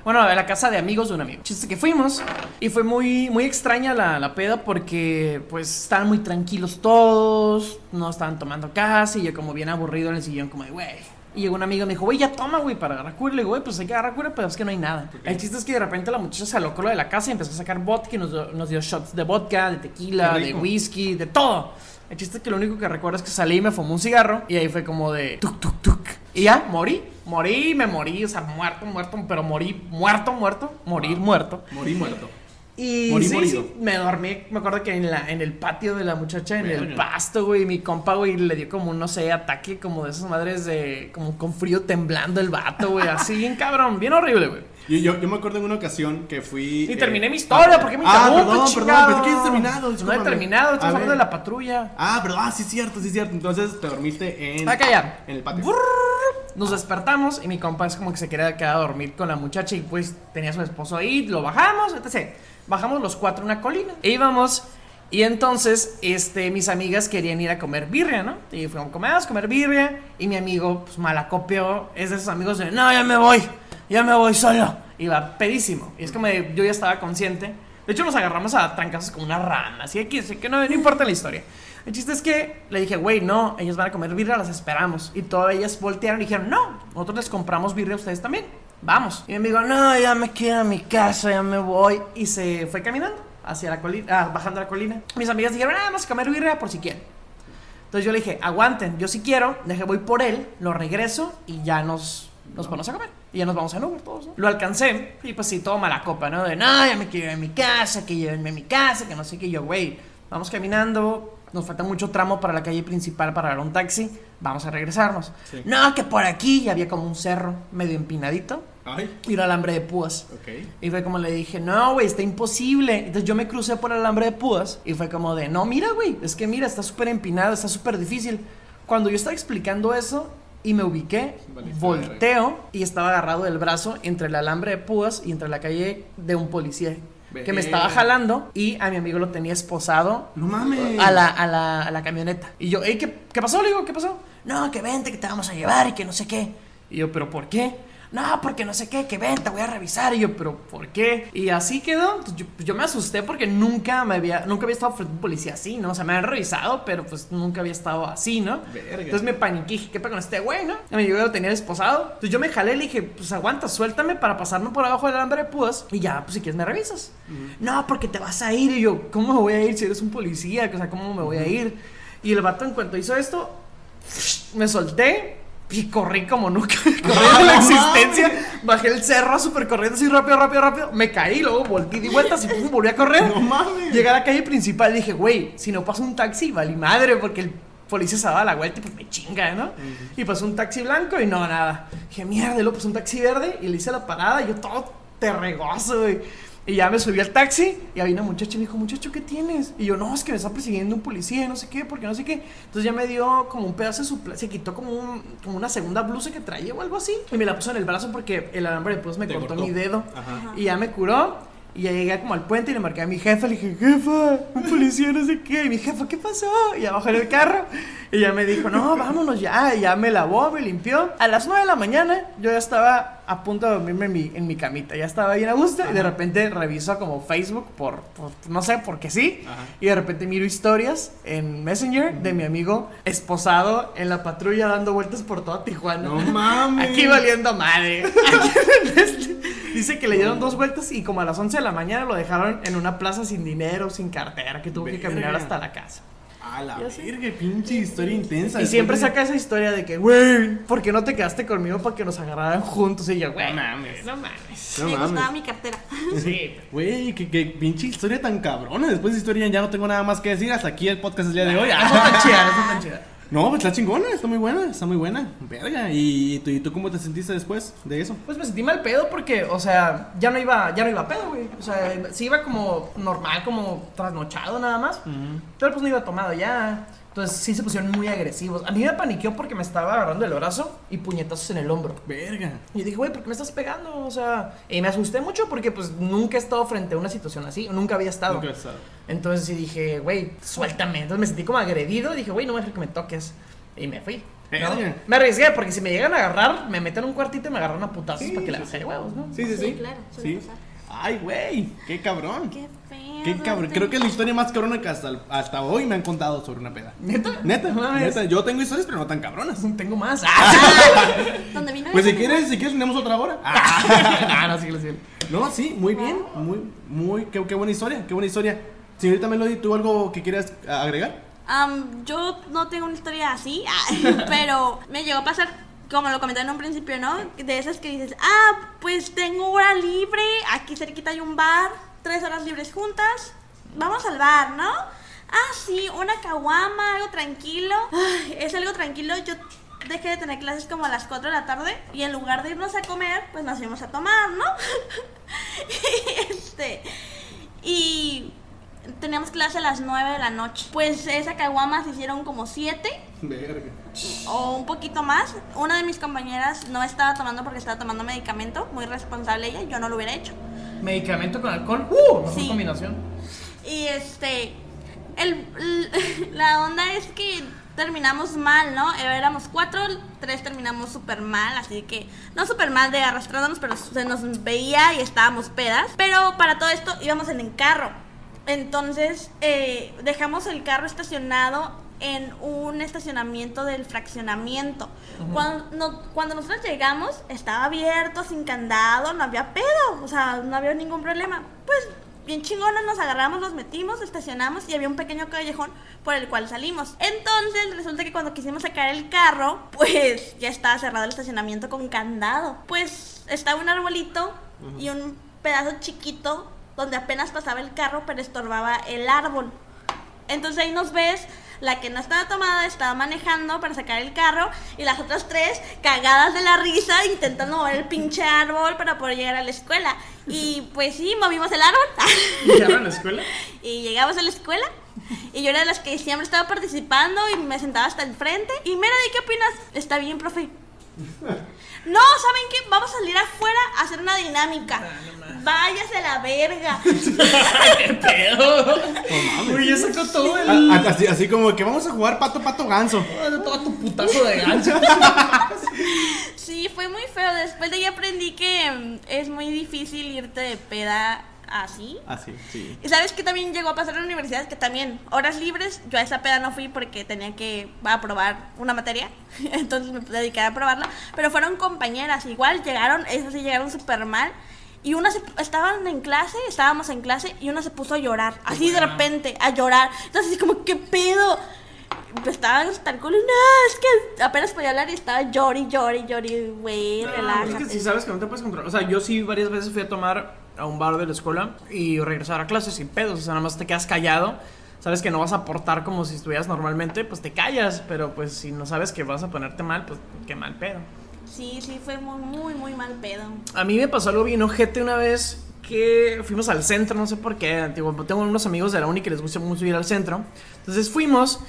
Bueno, en la casa de amigos de un amigo. Chiste que fuimos y fue muy, muy extraña la, la peda porque pues estaban muy tranquilos todos, no estaban tomando casi, y yo como bien aburrido en el sillón como de, güey. Y llegó un amigo y me dijo, güey, ya toma, güey, para agarrar cura. Le digo, güey, pues hay que agarrar cura, pero es que no hay nada. El chiste es que de repente la muchacha se alocó lo de la casa y empezó a sacar vodka y nos, dio- nos dio shots de vodka, de tequila, de whisky, de todo. El chiste es que lo único que recuerdo es que salí y me fumé un cigarro y ahí fue como de tuk tuk tuk. Y ya, morí, morí, me morí, o sea, muerto, muerto, pero morí, muerto, muerto, morir, muerto. Morí muerto. Y Morí sí, morido. sí, me dormí, me acuerdo que en, la, en el patio de la muchacha, en el Verga. pasto, güey, mi compa, güey, le dio como un, no sé, ataque como de esas madres de, como con frío temblando el vato, güey, así bien cabrón, bien horrible, güey. Yo, yo, yo me acuerdo en una ocasión que fui. Y eh, terminé mi historia, ¿por qué me Ah, interrumpes, perdón, perdón, pensé que terminado, No he discúlpame. terminado, estamos hablando de la patrulla. Ah, pero ah, sí, es cierto, sí, es cierto. Entonces te dormiste en. Ah, calla. En el patio. Brrr. nos despertamos y mi compa es como que se quería quedar a dormir con la muchacha y pues tenía a su esposo ahí, lo bajamos, etc. Bajamos los cuatro una colina e íbamos y entonces este, mis amigas querían ir a comer birria, ¿no? Y fuimos a comer, birria y mi amigo pues malacopió, es de esos amigos de, no, ya me voy, ya me voy solo. Iba pedísimo y es como de, yo ya estaba consciente. De hecho nos agarramos a trancazos como una rana, así que, que no, no importa la historia. El chiste es que le dije, güey, no, ellos van a comer birria, las esperamos. Y todas ellas voltearon y dijeron, no, nosotros les compramos birria a ustedes también. Vamos. Y mi amigo, no, ya me quiero a mi casa, ya me voy. Y se fue caminando hacia la colina, ah, bajando la colina. Mis amigas dijeron, ah, vamos a comer birria por si quieren. Entonces yo le dije, aguanten, yo si quiero, deje, voy por él, lo regreso y ya nos, nos ponemos a comer. Y ya nos vamos a Uber todos, ¿no? Lo alcancé y pues sí, todo mala copa, ¿no? De, no, ya me quiero ir a mi casa, que llévenme a mi casa, que no sé qué. Yo, güey, vamos caminando, nos falta mucho tramo para la calle principal para dar un taxi, vamos a regresarnos. Sí. No, que por aquí ya había como un cerro medio empinadito Ay, y un alambre de púas. ok. Y fue como le dije, no, güey, está imposible. Entonces yo me crucé por el alambre de púas y fue como de, no, mira, güey, es que mira, está súper empinado, está súper difícil. Cuando yo estaba explicando eso y me ubiqué, volteo y estaba agarrado del brazo entre el alambre de púas y entre la calle de un policía que me estaba jalando y a mi amigo lo tenía esposado No mames. a la, a la, a la camioneta. Y yo, "Ey, ¿qué, ¿qué pasó? Le digo, ¿qué pasó? No, que vente, que te vamos a llevar y que no sé qué. Y yo, ¿pero por qué? No, porque no sé qué, que vente, voy a revisar. Y yo, ¿pero por qué? Y así quedó. Yo, yo me asusté porque nunca me había, nunca había estado frente a un policía así, ¿no? O sea, me habían revisado, pero pues nunca había estado así, ¿no? Verga. Entonces me paniqué, dije, ¿qué pasa con este güey, no? Y amigo lo tenía esposado. Entonces yo me jalé y le dije, pues aguanta, suéltame para pasarme por abajo del alambre de púas. Y ya, pues si quieres me revisas. No, porque te vas a ir. Y yo, ¿cómo me voy a ir si eres un policía? O sea, ¿cómo me voy a ir? Y el vato en cuanto hizo esto, me solté y corrí como nunca. corrí de la existencia. Bajé el cerro súper corriendo así rápido, rápido, rápido. Me caí, luego volví, di vueltas y pum, volví a correr. No mames. Llegué a la calle principal y dije, güey, si no pasa un taxi, vale madre, porque el policía se daba la vuelta y pues me chinga, ¿no? Y pasó un taxi blanco y no, nada. Dije, mierda, luego pasó un taxi verde y le hice la parada y yo todo terregoso, güey. Y ya me subí al taxi y había una muchacha y me dijo, muchacho, ¿qué tienes? Y yo, no, es que me está persiguiendo un policía, no sé qué, porque no sé qué. Entonces ya me dio como un pedazo de su... Se quitó como, un- como una segunda blusa que traía o algo así. Y me la puso en el brazo porque el alambre de pus me cortó, cortó. mi dedo. Ajá. Y ya me curó. Y ya llegué como al puente y le marqué a mi jefa. Le dije, jefa, un policía no sé qué. Y mi jefa, ¿qué pasó? Y ya bajé del carro. Y ya me dijo, no, vámonos ya. Y ya me lavó, me limpió. A las 9 de la mañana yo ya estaba a punto de dormirme en mi, en mi camita. Ya estaba bien a gusto. Y de repente reviso como Facebook por, por- no sé, porque sí. Ajá. Y de repente miro historias en Messenger de mi amigo esposado en la patrulla dando vueltas por toda Tijuana. No mames. Aquí valiendo madre. Dice que le dieron dos vueltas y como a las 11 de la mañana lo dejaron en una plaza sin dinero, sin cartera, que tuvo que caminar hasta la casa. A la verga, pinche historia intensa. Y siempre de- saca esa historia de que, güey, ¿por qué no te quedaste conmigo para que nos agarraran juntos? Y yo, güey, No mames. no mames. No me mames. gustaba mi cartera. Sí. Güey, que, que pinche historia tan cabrona. Después de historia ya no tengo nada más que decir. Hasta aquí el podcast del día de hoy. No tan chida, no tan chida. No, pues está chingona, está muy buena, está muy buena. Verga. ¿Y tú, y tú cómo te sentiste después de eso? Pues me sentí mal pedo porque, o sea, ya no iba, ya no iba pedo, güey. O sea, sí iba como normal, como trasnochado nada más. Pero pues no iba tomado ya. Entonces sí se pusieron muy agresivos. A mí me paniqueó porque me estaba agarrando el brazo y puñetazos en el hombro. Verga. Y dije, güey, ¿por qué me estás pegando? O sea, y me asusté mucho porque pues nunca he estado frente a una situación así, nunca había estado. Nunca he estado. Entonces sí dije, güey, suéltame. Entonces me sentí como agredido. Dije, güey, no me dejes que me toques. Y me fui. Me arriesgué porque si me llegan a agarrar, me meten en un cuartito y me agarran a putazos Sí, para que le sí. huevos, ¿no? Sí, sí, sí. Sí, claro, suele Sí. pasar. Ay, güey, qué cabrón. Qué feo. Qué cabrón. Creo que es la historia más cabrona que hasta, hasta hoy me han contado sobre una peda. ¿Neta? Neta, No mames. neta. Yo tengo historias, pero no tan cabronas. Tengo más. Donde vino Pues si quieres, si quieres, tenemos otra hora. Ah. Ah, no, sí, lo siento. No, sí, muy bien. Muy, muy, qué, qué buena historia, qué buena historia. Señorita Melody, ¿tú algo que quieras agregar? Am, yo no tengo una historia así, ah, pero me llegó a pasar, como lo comenté en un principio, ¿no? De esas que dices, ah, pues tengo hora libre, aquí cerquita hay un bar, tres horas libres juntas, vamos al bar, ¿no? Ah, sí, una caguama, algo tranquilo. Ay, es algo tranquilo, yo dejé de tener clases como a las 4 de la tarde y en lugar de irnos a comer, pues nos íbamos a tomar, ¿no? y este... Y teníamos clase a las 9 de la noche. Pues esa caguama se hicieron como 7 Verga. o un poquito más. Una de mis compañeras no estaba tomando porque estaba tomando medicamento, muy responsable ella, yo no lo hubiera hecho. Medicamento con alcohol. ¡Uh! Mejor Sí. combinación. Y este, el, la onda es que terminamos mal, ¿no? Éramos cuatro, tres terminamos súper mal, así que no súper mal de arrastrándonos, pero se nos veía y estábamos pedas. Pero para todo esto íbamos en el carro. Entonces eh, dejamos el carro estacionado en un estacionamiento del fraccionamiento. cuando, cuando nosotros llegamos, estaba abierto, sin candado, no había pedo, o sea, no había ningún problema. Pues bien chingona, nos agarramos, nos metimos, estacionamos y había un pequeño callejón por el cual salimos. Entonces resulta que cuando quisimos sacar el carro, pues ya estaba cerrado el estacionamiento con candado. Pues estaba un arbolito y un pedazo chiquito donde apenas pasaba el carro, pero estorbaba el árbol. Entonces ahí nos ves, la que no estaba tomada estaba manejando para sacar el carro y las otras tres cagadas de la risa intentando mover el pinche árbol para poder llegar a la escuela. Y pues sí, movimos el árbol. ¿Llegaron a la escuela? y llegamos a la escuela y yo era de las que siempre estaba participando y me sentaba hasta el frente. Y mira, ¿de qué opinas? Está bien, profe. No, ¿saben qué? Vamos a salir afuera a hacer una dinámica. Váyase a la verga. ¿Qué pedo? Uy, ya sacó todo el. A- a- Así, así como que vamos a jugar pato, pato, ganso. Todo tu putazo de gancho. Sí, fue muy feo. Después de ahí aprendí que mm, es muy difícil irte de peda así. Así, sí. Y sabes que también llegó a pasar en la universidad que también horas libres, yo a esa peda no fui porque tenía que aprobar una materia, entonces me dediqué a aprobarla, pero fueron compañeras, igual llegaron, esas sí llegaron súper mal. Y una se, estaban en clase, estábamos en clase y una se puso a llorar, así de repente, a llorar. Entonces, así como, ¿qué pedo? Estaba hasta el culo, no, es que apenas podía hablar y estaba llori, llori, llori, güey, Es relájate. que si sabes que no te puedes controlar. O sea, yo sí varias veces fui a tomar a un bar de la escuela y regresar a clases sin pedos. O sea, nada más te quedas callado. Sabes que no vas a aportar como si estuvieras normalmente, pues te callas. Pero pues si no sabes que vas a ponerte mal, pues qué mal pedo. Sí, sí, fue muy, muy, muy mal pedo. A mí me pasó algo bien ojete una vez que fuimos al centro, no sé por qué. Digo, tengo unos amigos de la uni que les gusta mucho ir al centro. Entonces fuimos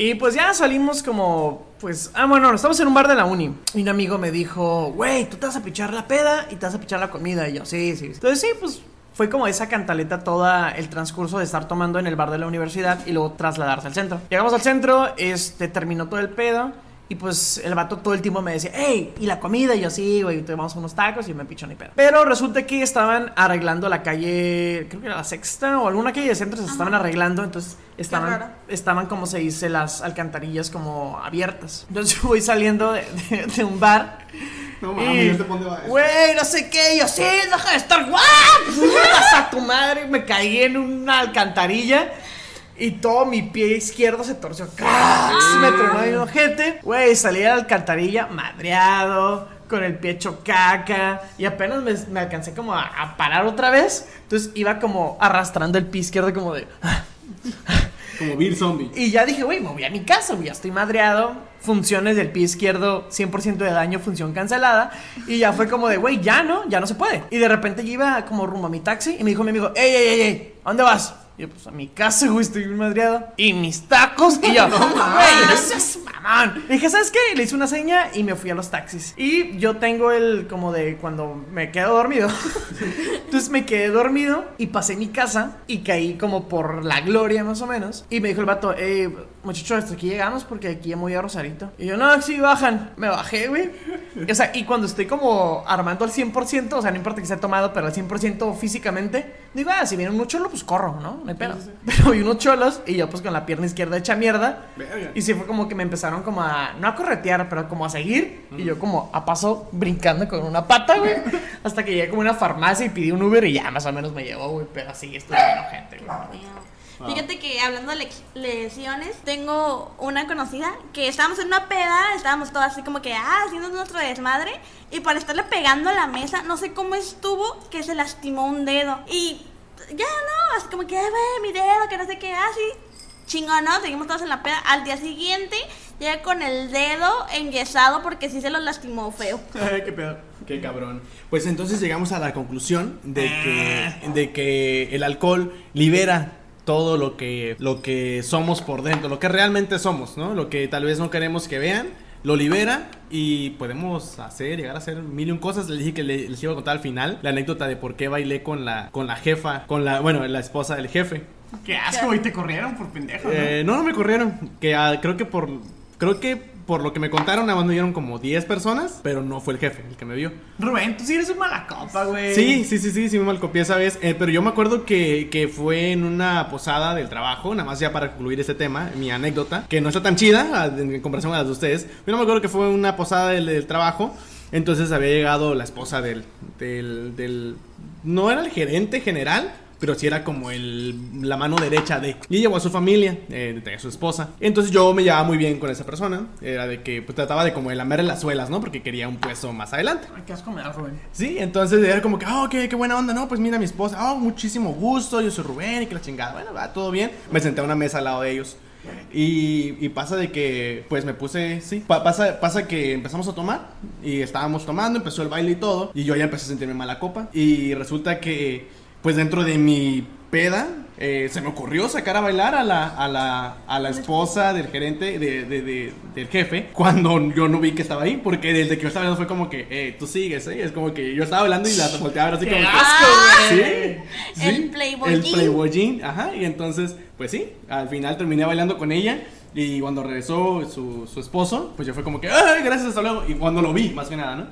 y pues ya salimos como, pues, ah, bueno, estamos en un bar de la uni. Y un amigo me dijo, güey, tú te vas a pichar la peda y te vas a pichar la comida. Y yo, sí, sí. Entonces sí, pues fue como esa cantaleta toda el transcurso de estar tomando en el bar de la universidad y luego trasladarse al centro. Llegamos al centro, este, terminó todo el pedo. Y pues el vato todo el tiempo me decía, hey, ¿y la comida? Y yo, sí, güey, te vamos a unos tacos y me pichó ni pedo. Pero resulta que estaban arreglando la calle, creo que era la sexta o alguna calle de centro, se estaban arreglando, entonces estaban, estaban como se dice, las alcantarillas como abiertas. Entonces yo voy saliendo de, de- de un bar. No mames, ¿este? Güey, no sé qué, y yo, sí, deja de estar guap. Hasta tu madre, me caí en una alcantarilla. Y todo mi pie izquierdo se torció. ¡Cracks! Me tronó el ojete. Güey, salí de la alcantarilla madreado, con el pie hecho caca. Y apenas me, me alcancé como a, a parar otra vez. Entonces iba como arrastrando el pie izquierdo como de... Como Bill Zombie. Y ya dije, güey, me voy a mi casa, güey, ya estoy madreado. Funciones del pie izquierdo, 100% de daño, función cancelada. Y ya fue como de, güey, ya no, ya no se puede. Y de repente yo iba como rumbo a mi taxi y me dijo mi amigo, ey, ey, ey, ey, ¿a dónde vas? Y yo, pues a mi casa, güey, estoy bien madreado. Y mis tacos. Y yo, güey, no seas mamón. Le dije, ¿sabes qué? Le hice una seña y me fui a los taxis. Y yo tengo el como de cuando me quedo dormido. Entonces me quedé dormido y pasé mi casa y caí como por la gloria más o menos. Y me dijo el vato, eh, muchacho, hasta aquí llegamos porque aquí ya me voy a Rosarito. Y yo, no, sí, bajan. Me bajé, güey. O sea, y cuando estoy como armando al 100%, o sea, no importa que sea tomado, pero al 100% físicamente, digo, ah, si viene un cholo, pues corro, ¿no? No hay pedo. Pero vi unos cholos y yo pues con la pierna izquierda hecha mierda. Verga. Y sí fue como que me empezaron como a, no a corretear, pero como a seguir. Y yo como a paso brincando con una pata, güey. Hasta que llegué como a una farmacia y pedí un Uber y ya más o menos me llevó, güey. Pero así estuve bien gente, güey. Fíjate que hablando de lesiones, tengo una conocida que estábamos en una peda, estábamos todas así como que, ah, haciendo nuestro desmadre, y por estarle pegando a la mesa, no sé cómo estuvo, que se lastimó un dedo. Y ya no, así como que, ay, güey, mi dedo, que no sé qué, así. Chingón, ¿no? Seguimos todos en la peda. Al día siguiente, llega con el dedo enyesado porque sí se lo lastimó feo. Ay, qué pedo. Qué cabrón. Pues entonces llegamos a la conclusión de que, de que el alcohol libera todo lo que, lo que somos por dentro, lo que realmente somos, ¿no? Lo que tal vez no queremos que vean, lo libera y podemos hacer, llegar a hacer mil y un cosas. Les dije que le- les iba a contar al final la anécdota de por qué bailé con la, con la jefa, con la, bueno, la esposa del jefe. Qué asco, güey, te corrieron por pendejo, ¿no? Eh, no, no me corrieron. Que ah, creo que por. Creo que por lo que me contaron, dieron como 10 personas, pero no fue el jefe el que me vio. Rubén, tú sí eres un mala copa, güey. Sí, sí, sí, sí, sí me malcopié esa vez. eh, pero yo me acuerdo que, que fue en una posada del trabajo, nada más ya para concluir este tema, mi anécdota, que no está tan chida en comparación a las de ustedes. Yo no me acuerdo que fue una posada del, del trabajo. Entonces había llegado la esposa del, del, del- No era el gerente general, pero sí era como el, la mano derecha de. Y llevó a su familia, eh, de su esposa. Entonces yo me llevaba muy bien con esa persona. Era de que pues, trataba de como de lamerle las suelas, ¿no? Porque quería un puesto más adelante. Ay, qué asco me da, Rubén. Sí, entonces era como que, oh, qué, qué buena onda, ¿no? Pues mira, mi esposa, oh, muchísimo gusto, yo soy Rubén y que la chingada. Bueno, va, todo bien. Me senté a una mesa al lado de ellos. Y, y pasa de que, pues me puse, sí, pa- pasa, pasa que empezamos a tomar y estábamos tomando, empezó el baile y todo. Y yo ya empecé a sentirme mala copa. Y resulta que, pues dentro de mi peda, eh, se me ocurrió sacar a bailar a la, a la, a la esposa del gerente, de, de- de- del jefe, cuando yo no vi que estaba ahí, porque desde que yo estaba hablando fue como que, eh, tú sigues, ¿eh? Es como que yo estaba hablando y la volteaba a ver así ¡Qué como que, Sí, güey! sí, El playboyín. El playboyín, ajá. Y entonces, pues sí, al final terminé bailando con ella. Y cuando regresó su, su esposo, pues yo fue como que, ¡ay, gracias, hasta luego! Y cuando lo vi, más que nada, ¿no?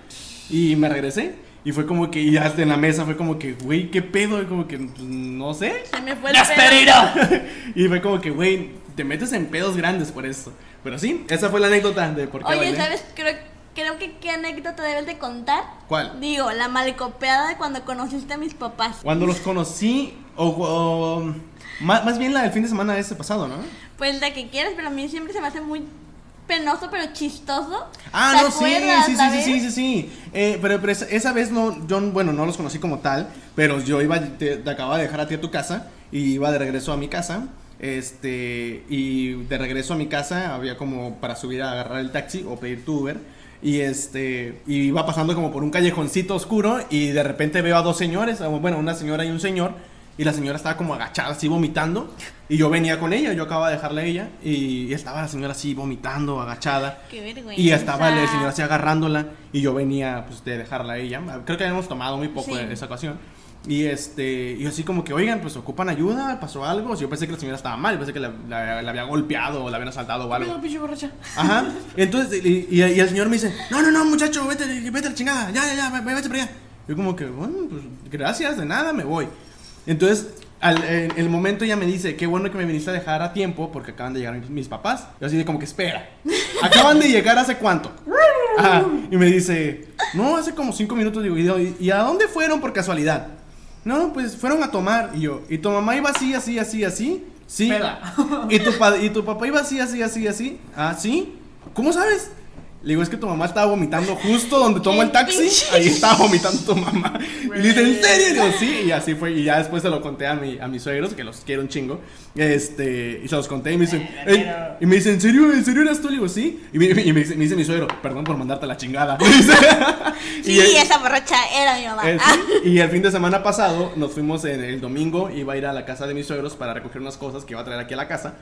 Y me regresé. Y fue como que, y ya en la mesa fue como que, güey, ¿qué pedo? Y como que, pues, no sé. Se me fue el ¡Gasperino! y fue como que, güey, te metes en pedos grandes por esto. Pero sí, esa fue la anécdota de por qué Oye, bailé. ¿sabes? Creo, creo que qué anécdota debes de contar. ¿Cuál? Digo, la malcopeada de cuando conociste a mis papás. Cuando los conocí, o, o- más, más bien la del fin de semana ese pasado, ¿no? Pues la que quieras, pero a mí siempre se me hace muy penoso, pero chistoso. Ah, ¿Te no, sí, sí, sí, sí, sí, sí. Eh, pero pero esa, esa vez no, yo, bueno, no los conocí como tal, pero yo iba, te, te acababa de dejar a ti a tu casa y iba de regreso a mi casa. Este, y de regreso a mi casa había como para subir a agarrar el taxi o pedir tu Uber. Y este, y iba pasando como por un callejoncito oscuro y de repente veo a dos señores, bueno, una señora y un señor. Y la señora estaba como agachada, así vomitando. Y yo venía con ella, yo acababa de dejarla a ella. Y estaba la señora así vomitando, agachada. Qué vergüenza. Y estaba el señor así agarrándola y yo venía pues de dejarla a ella. Creo que habíamos tomado muy poco Sí. en esa ocasión. Y este, y así como que, oigan, pues ocupan ayuda, pasó algo. Yo pensé que la señora estaba mal, yo pensé que la, la- la había golpeado o la habían asaltado o algo. Borracha. Ajá. Entonces, y, y- y el señor me dice, no, no, no, muchacho, vete, vete a la chingada, ya, ya, ya, ve- vete para allá. Yo como que, bueno, pues gracias, de nada, me voy. Entonces, al, en el momento ella me dice, qué bueno que me viniste a dejar a tiempo porque acaban de llegar mis, mis papás. Yo así de como que, espera, acaban de llegar hace cuánto. Ajá. Y me dice, no, hace como cinco minutos. Digo, ¿y, y a dónde fueron por casualidad? No, pues fueron a tomar. Y yo, ¿y tu mamá iba así, así, así, así? Sí. ¿Y tu, ¿Y tu papá iba así, así, así, así? Ah, ¿sí? ¿Cómo sabes? Le digo, es que tu mamá estaba vomitando justo donde tomó el taxi. Ahí estaba vomitando tu mamá. Y le dice, ¿en serio? Y digo, sí. Y así fue. Y ya después se lo conté a, mi, a mis suegros, que los quiero un chingo. Este, y se los conté y me dicen, "Ey", y me dice, ¿en serio? ¿En serio eras tú? Le digo, sí. Y me, y me dice, me dice mi suegro, perdón por mandarte la chingada. Dice. Sí, Y el- esa borracha era mi mamá. eh, Ah. sí, y el fin de semana pasado nos fuimos en el domingo, iba a ir a la casa de mis suegros para recoger unas cosas que iba a traer aquí a la casa.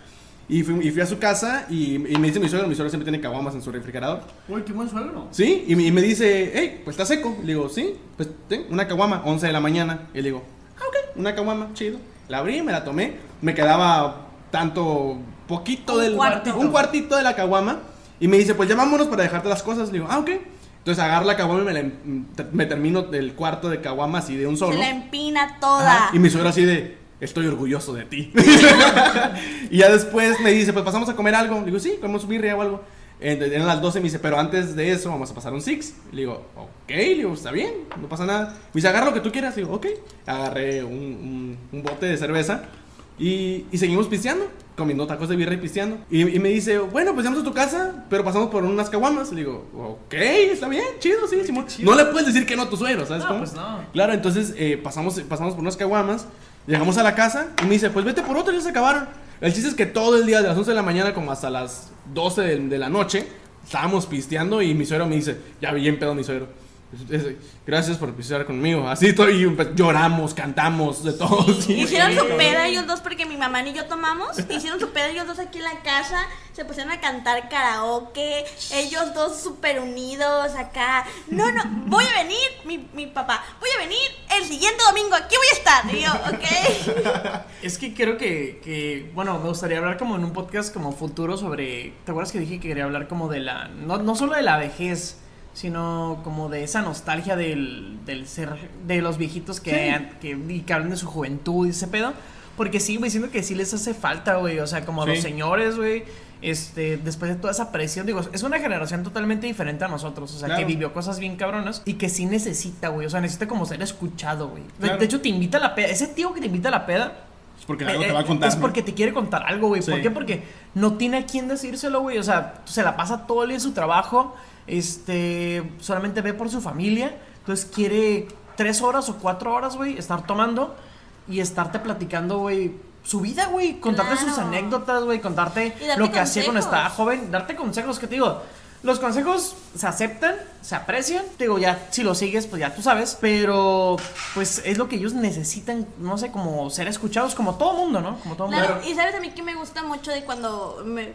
Y fui, y fui a su casa y, y me dice mi suegro, mi suegro siempre tiene caguamas en su refrigerador. Uy, qué buen suegro. ¿Sí? Y, me- y me dice, hey, pues está seco. Le digo, sí, pues ten una caguama, 11 de la mañana. Y le digo, ah, ok, una caguama, chido. La abrí, me la tomé. Me quedaba tanto, poquito Un del cuartito. un cuartito de la caguama. Y me dice, pues ya vámonos para dejarte las cosas. Le digo, ah, ok. Entonces agarro la caguama y me, la em- me termino del cuarto de caguama así de un solo. Se la empina toda. Ajá, Y mi suegro así de, estoy orgulloso de ti. y ya después me dice, pues pasamos a comer algo. Le digo, sí, comemos birria o algo. Eran las 12 me dice, pero antes de eso vamos a pasar un six. Le digo, ok, le digo, está bien, no pasa nada. Me dice, agarra lo que tú quieras. Le digo, ok. Agarré un, un- un bote de cerveza y, y seguimos pisteando, comiendo tacos de birria y pisteando. Y, y me dice, bueno, pues vamos a tu casa, pero pasamos por unas caguamas. Le digo, ok, está bien, chido, sí, Simón. No le puedes decir que no a tu suegro, ¿sabes No, cómo? pues no. Claro, entonces eh, pasamos, pasamos por unas caguamas, llegamos a la casa y me dice, pues vete por otro, ya se acabaron. El chiste es que todo el día, de las 11 de la mañana como hasta las 12 de, la noche, estábamos pisteando y mi suegro me dice, ya bien pedo mi suegro. Gracias por pisar conmigo. Así y pues, lloramos, cantamos, de todo. sí. Hicieron su peda ellos dos porque mi mamá y yo tomamos. Hicieron su peda ellos dos aquí en la casa. Se pusieron a cantar karaoke. Ellos dos súper unidos acá. No, no, voy a venir, mi, mi papá. Voy a venir el siguiente domingo. Aquí voy a estar. Y yo, ok. Es que creo que, que, bueno, me gustaría hablar como en un podcast como futuro sobre, ¿te acuerdas que dije que quería hablar como de la, no, no solo de la vejez, sino como de esa nostalgia del, del ser, de los viejitos que, que, y que hablan de su juventud y ese pedo? Porque sí, güey, siento que sí les hace falta, güey, o sea, como a Sí. los señores, güey, este, después de toda esa presión, digo, es una generación totalmente diferente a nosotros, o sea, Claro. que vivió cosas bien cabronas y que sí necesita, güey, o sea, necesita como ser escuchado, güey. De- Claro. De hecho, te invita a la peda, ese tío que te invita a la peda, Es porque algo te eh, va a contar. Es porque te quiere contar algo, güey. ¿Por Sí. qué? Porque no tiene a quién decírselo, güey. O sea, se la pasa todo el día en su trabajo. Este, solamente ve por su familia. Entonces quiere tres horas o cuatro horas, güey, estar tomando y estarte platicando, güey. Su vida, güey, contarte sus anécdotas, güey, contarte lo que hacía cuando estaba joven, darte consejos, que te digo, los consejos se aceptan, se aprecian, te digo, ya si lo sigues, pues ya tú sabes, pero pues es lo que ellos necesitan, no sé, como ser escuchados, como todo mundo, ¿no? Como todo Claro, mundo. y sabes a mí que me gusta mucho de cuando me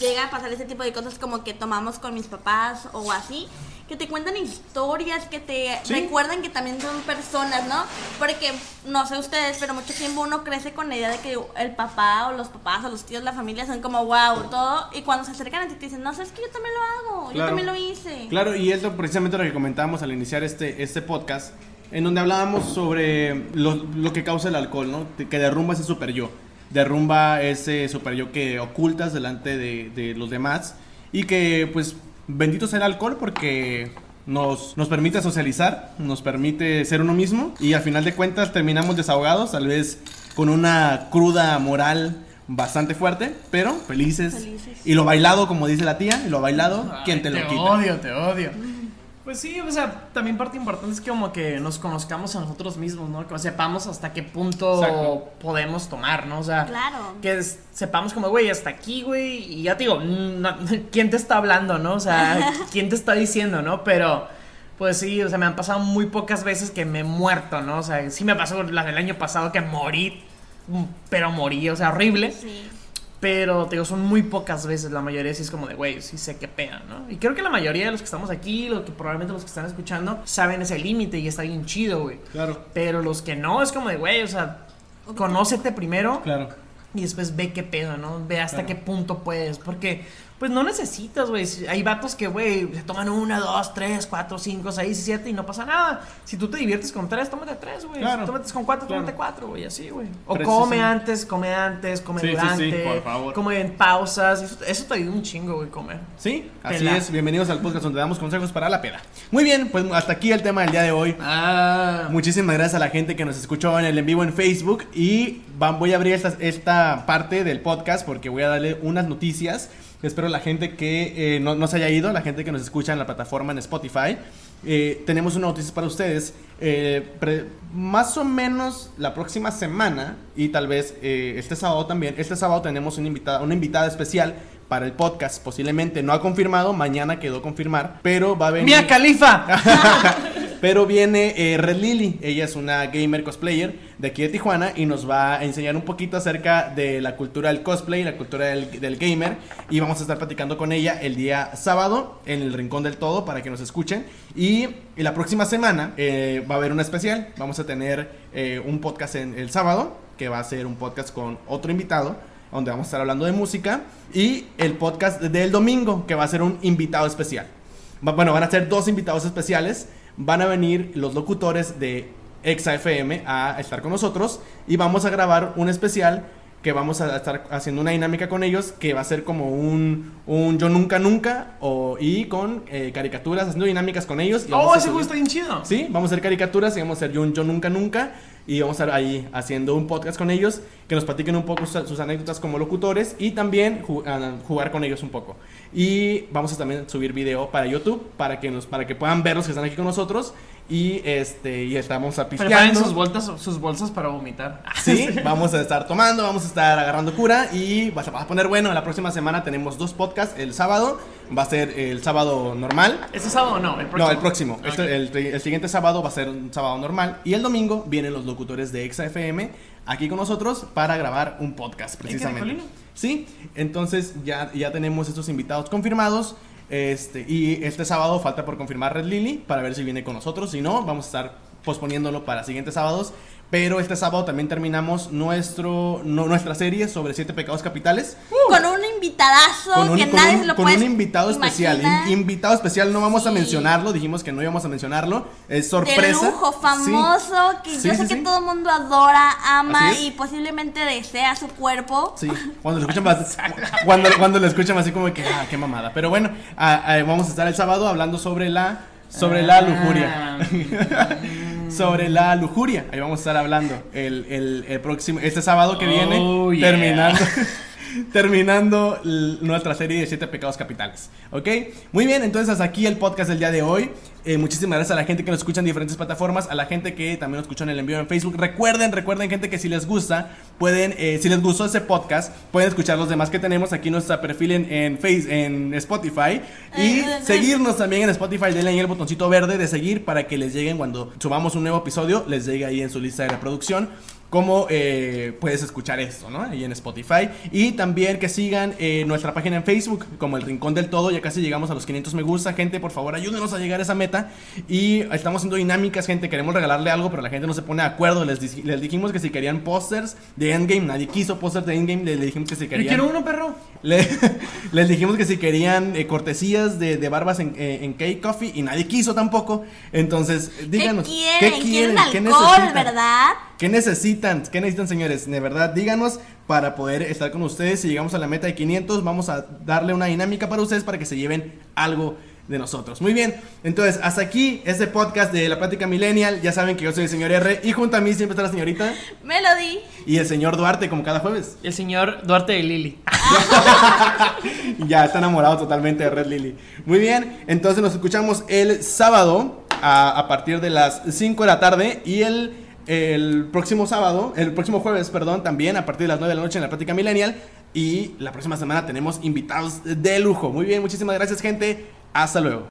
llega a pasar ese tipo de cosas como que tomamos con mis papás o así, que te cuentan historias, que te Sí. recuerdan que también son personas, ¿no? Porque no sé ustedes, pero mucho tiempo uno crece con la idea de que el papá o los papás o los tíos, la familia son como wow, todo, y cuando se acercan a ti te dicen, no, sabes que yo también lo hago, yo Claro. también lo hice. Claro, y es lo- precisamente lo que comentábamos al iniciar este, este podcast, en donde hablábamos sobre lo, lo que causa el alcohol, ¿no? Que derrumba ese super yo. Derrumba ese super yo que ocultas delante de, de los demás. Y que, pues, bendito sea el alcohol porque nos, nos permite socializar, nos permite ser uno mismo. Y al final de cuentas terminamos desahogados, tal vez con una cruda moral bastante fuerte, pero felices. Felices. Y lo bailado, como dice la tía, y lo bailado, ¿quién te, lo quita? odio, te odio. Pues sí, o sea, también parte importante es que como que nos conozcamos a nosotros mismos, ¿no? Que sepamos hasta qué punto Exacto. podemos tomar, ¿no? O sea, Claro. que sepamos como, güey, hasta aquí, güey, y ya te digo, no- ¿quién te está hablando, no? O sea, ¿quién te está diciendo, no? Pero, pues sí, o sea, me han pasado muy pocas veces que me he muerto, ¿no? O sea, sí me pasó la del año pasado que morí, pero morí, o sea, horrible. Sí. Pero, te digo, son muy pocas veces. La mayoría sí es como de, güey, sí sé qué pega, ¿no? Y creo que la mayoría de los que estamos aquí, lo que probablemente los que están escuchando, saben ese límite y está bien chido, güey. Claro, Pero los que no, es como de, güey, o sea, conócete primero claro. y después ve qué pedo, ¿no? Ve hasta Claro. qué punto puedes. Porque, pues no necesitas, güey. Hay vatos que, güey, se toman una, dos, tres, cuatro, cinco, seis, siete y no pasa nada. Si tú te diviertes con tres, tómate tres, güey. Claro. Si tú metes con cuatro, Claro. tómate cuatro, güey, así, güey. O come antes, come antes, come Sí, sí, sí, durante. por favor. Come en pausas. Eso, eso te ayuda un chingo, güey, comer. Sí, así Pela. es. Bienvenidos al podcast donde damos consejos para la peda. Muy bien, pues hasta aquí el tema del día de hoy. Ah. Muchísimas gracias a la gente que nos escuchó en el en vivo en Facebook y van- voy a abrir esta, esta parte del podcast porque voy a darle unas noticias. Espero la gente que eh, no, no se haya ido, la gente que nos escucha en la plataforma en Spotify. eh, tenemos una noticia para ustedes. eh, pre- más o menos la próxima semana y tal vez eh, este sábado también. Este sábado tenemos una invitada, una invitada especial para el podcast. Posiblemente no ha confirmado, mañana quedó confirmar, pero va a venir. ¡Mía Califa! Pero viene eh, Red Lily, ella es una gamer cosplayer de aquí de Tijuana y nos va a enseñar un poquito acerca de la cultura del cosplay, la cultura del, del gamer. Y vamos a estar platicando con ella el día sábado en el Rincón del Todo para que nos escuchen. Y, la próxima semana eh, va a haber una especial, vamos a tener eh, un podcast en el sábado que va a ser un podcast con otro invitado donde vamos a estar hablando de música. Y el podcast del domingo que va a ser un invitado especial. Bueno, van a ser dos invitados especiales. Van a venir los locutores de Exa FM a estar con nosotros y vamos a grabar un especial que vamos a estar haciendo una dinámica con ellos que va a ser como un, un yo nunca nunca o, y con eh, caricaturas, haciendo dinámicas con ellos. y ¡Oh, ese güey está bien chido! Sí, vamos a hacer caricaturas y vamos a hacer un yo nunca nunca y vamos a estar ahí haciendo un podcast con ellos que nos platiquen un poco sus, sus anécdotas como locutores y también ju- a- jugar con ellos un poco. Y vamos a también subir video para YouTube para que nos para que puedan ver los que están aquí con nosotros Y este, y estamos Preparen apisteando. sus bolsas, sus bolsas para vomitar. Sí, vamos a estar tomando, vamos a estar agarrando cura y va a va a poner bueno. La próxima semana tenemos dos podcasts. El sábado va a ser el sábado normal. ¿Este sábado no? El próximo. No, el próximo. Ok. Este- el, el siguiente sábado va a ser un sábado normal. Y el domingo vienen los locutores de Exa FM aquí con nosotros para grabar un podcast, precisamente. Caracolino? Sí, entonces ya, ya tenemos estos invitados confirmados. Este, y este sábado falta por confirmar Red Lily para ver si viene con nosotros. Si no, vamos a estar posponiéndolo para siguientes sábados. Pero este sábado también terminamos nuestro, no- nuestra serie sobre siete pecados capitales. Con un invitadazo Con un, que con nadie un- se lo con un invitado especial. In- invitado especial, no vamos a mencionarlo. Dijimos que no íbamos a mencionarlo. Es de sorpresa. lujo, Sí. famoso, que Sí, yo sí, sé que todo el mundo adora, ama y posiblemente desea su cuerpo. Sí, cuando lo escuchan más, cuando, cuando lo escuchan así como que, ah, qué mamada. Pero bueno, ah, ah, vamos a estar el sábado hablando sobre la, sobre la lujuria. Sobre la lujuria. Ahí vamos a estar hablando el, el- el próximo, este sábado que viene, Oh, yeah. terminando. Terminando nuestra serie de siete pecados capitales. ¿Ok? Muy bien, entonces hasta aquí el podcast del día de hoy. Eh, muchísimas gracias a la gente que nos escucha en diferentes plataformas, a la gente que también nos escucha en el envío en Facebook. Recuerden, recuerden, gente, que si les gusta, pueden, eh, si les gustó ese podcast, pueden escuchar los demás que tenemos aquí en nuestro perfil en, en, Face, en Spotify. Y seguirnos también en Spotify. Denle ahí el botoncito verde de seguir para que les lleguen cuando subamos un nuevo episodio, les llegue ahí en su lista de reproducción cómo eh, puedes escuchar esto, ¿no? Ahí en Spotify. Y también que sigan eh, nuestra página en Facebook, como El Rincón del Todo. Ya casi llegamos a los 500 me gusta, gente. Por favor, ayúdenos a llegar a esa meta. Y estamos haciendo dinámicas, gente. Queremos regalarle algo, pero la gente no se pone de acuerdo. Les, di- les dijimos que si querían pósters de Endgame, nadie quiso pósters de Endgame. Les dijimos que si Yo querían. quiero uno, perro. Le- les dijimos que si querían eh, cortesías de, de barbas en, eh, en Cake Coffee y nadie quiso tampoco. Entonces, díganos. ¿Qué quieren? ¿Quieren alcohol, necesitan? verdad? ¿Qué necesitan? ¿Qué necesitan, señores? De verdad, díganos para poder estar con ustedes. Si llegamos a la meta de 500, vamos a darle una dinámica para ustedes para que se lleven algo de nosotros. Muy bien, entonces hasta aquí este podcast de la plática millennial. Ya saben que yo soy el señor R y junto a mí siempre está la señorita Melody. y el señor Duarte como cada jueves. El señor Duarte de Lili. ya está enamorado totalmente de Red Lily. Muy bien, entonces nos escuchamos el sábado a, a partir de las 5 de la tarde y el, el próximo sábado, el próximo jueves, perdón, también a partir de las 9 de la noche en la Plática Millennial. Y la próxima semana tenemos invitados de lujo. Muy bien, muchísimas gracias, gente. Hasta luego.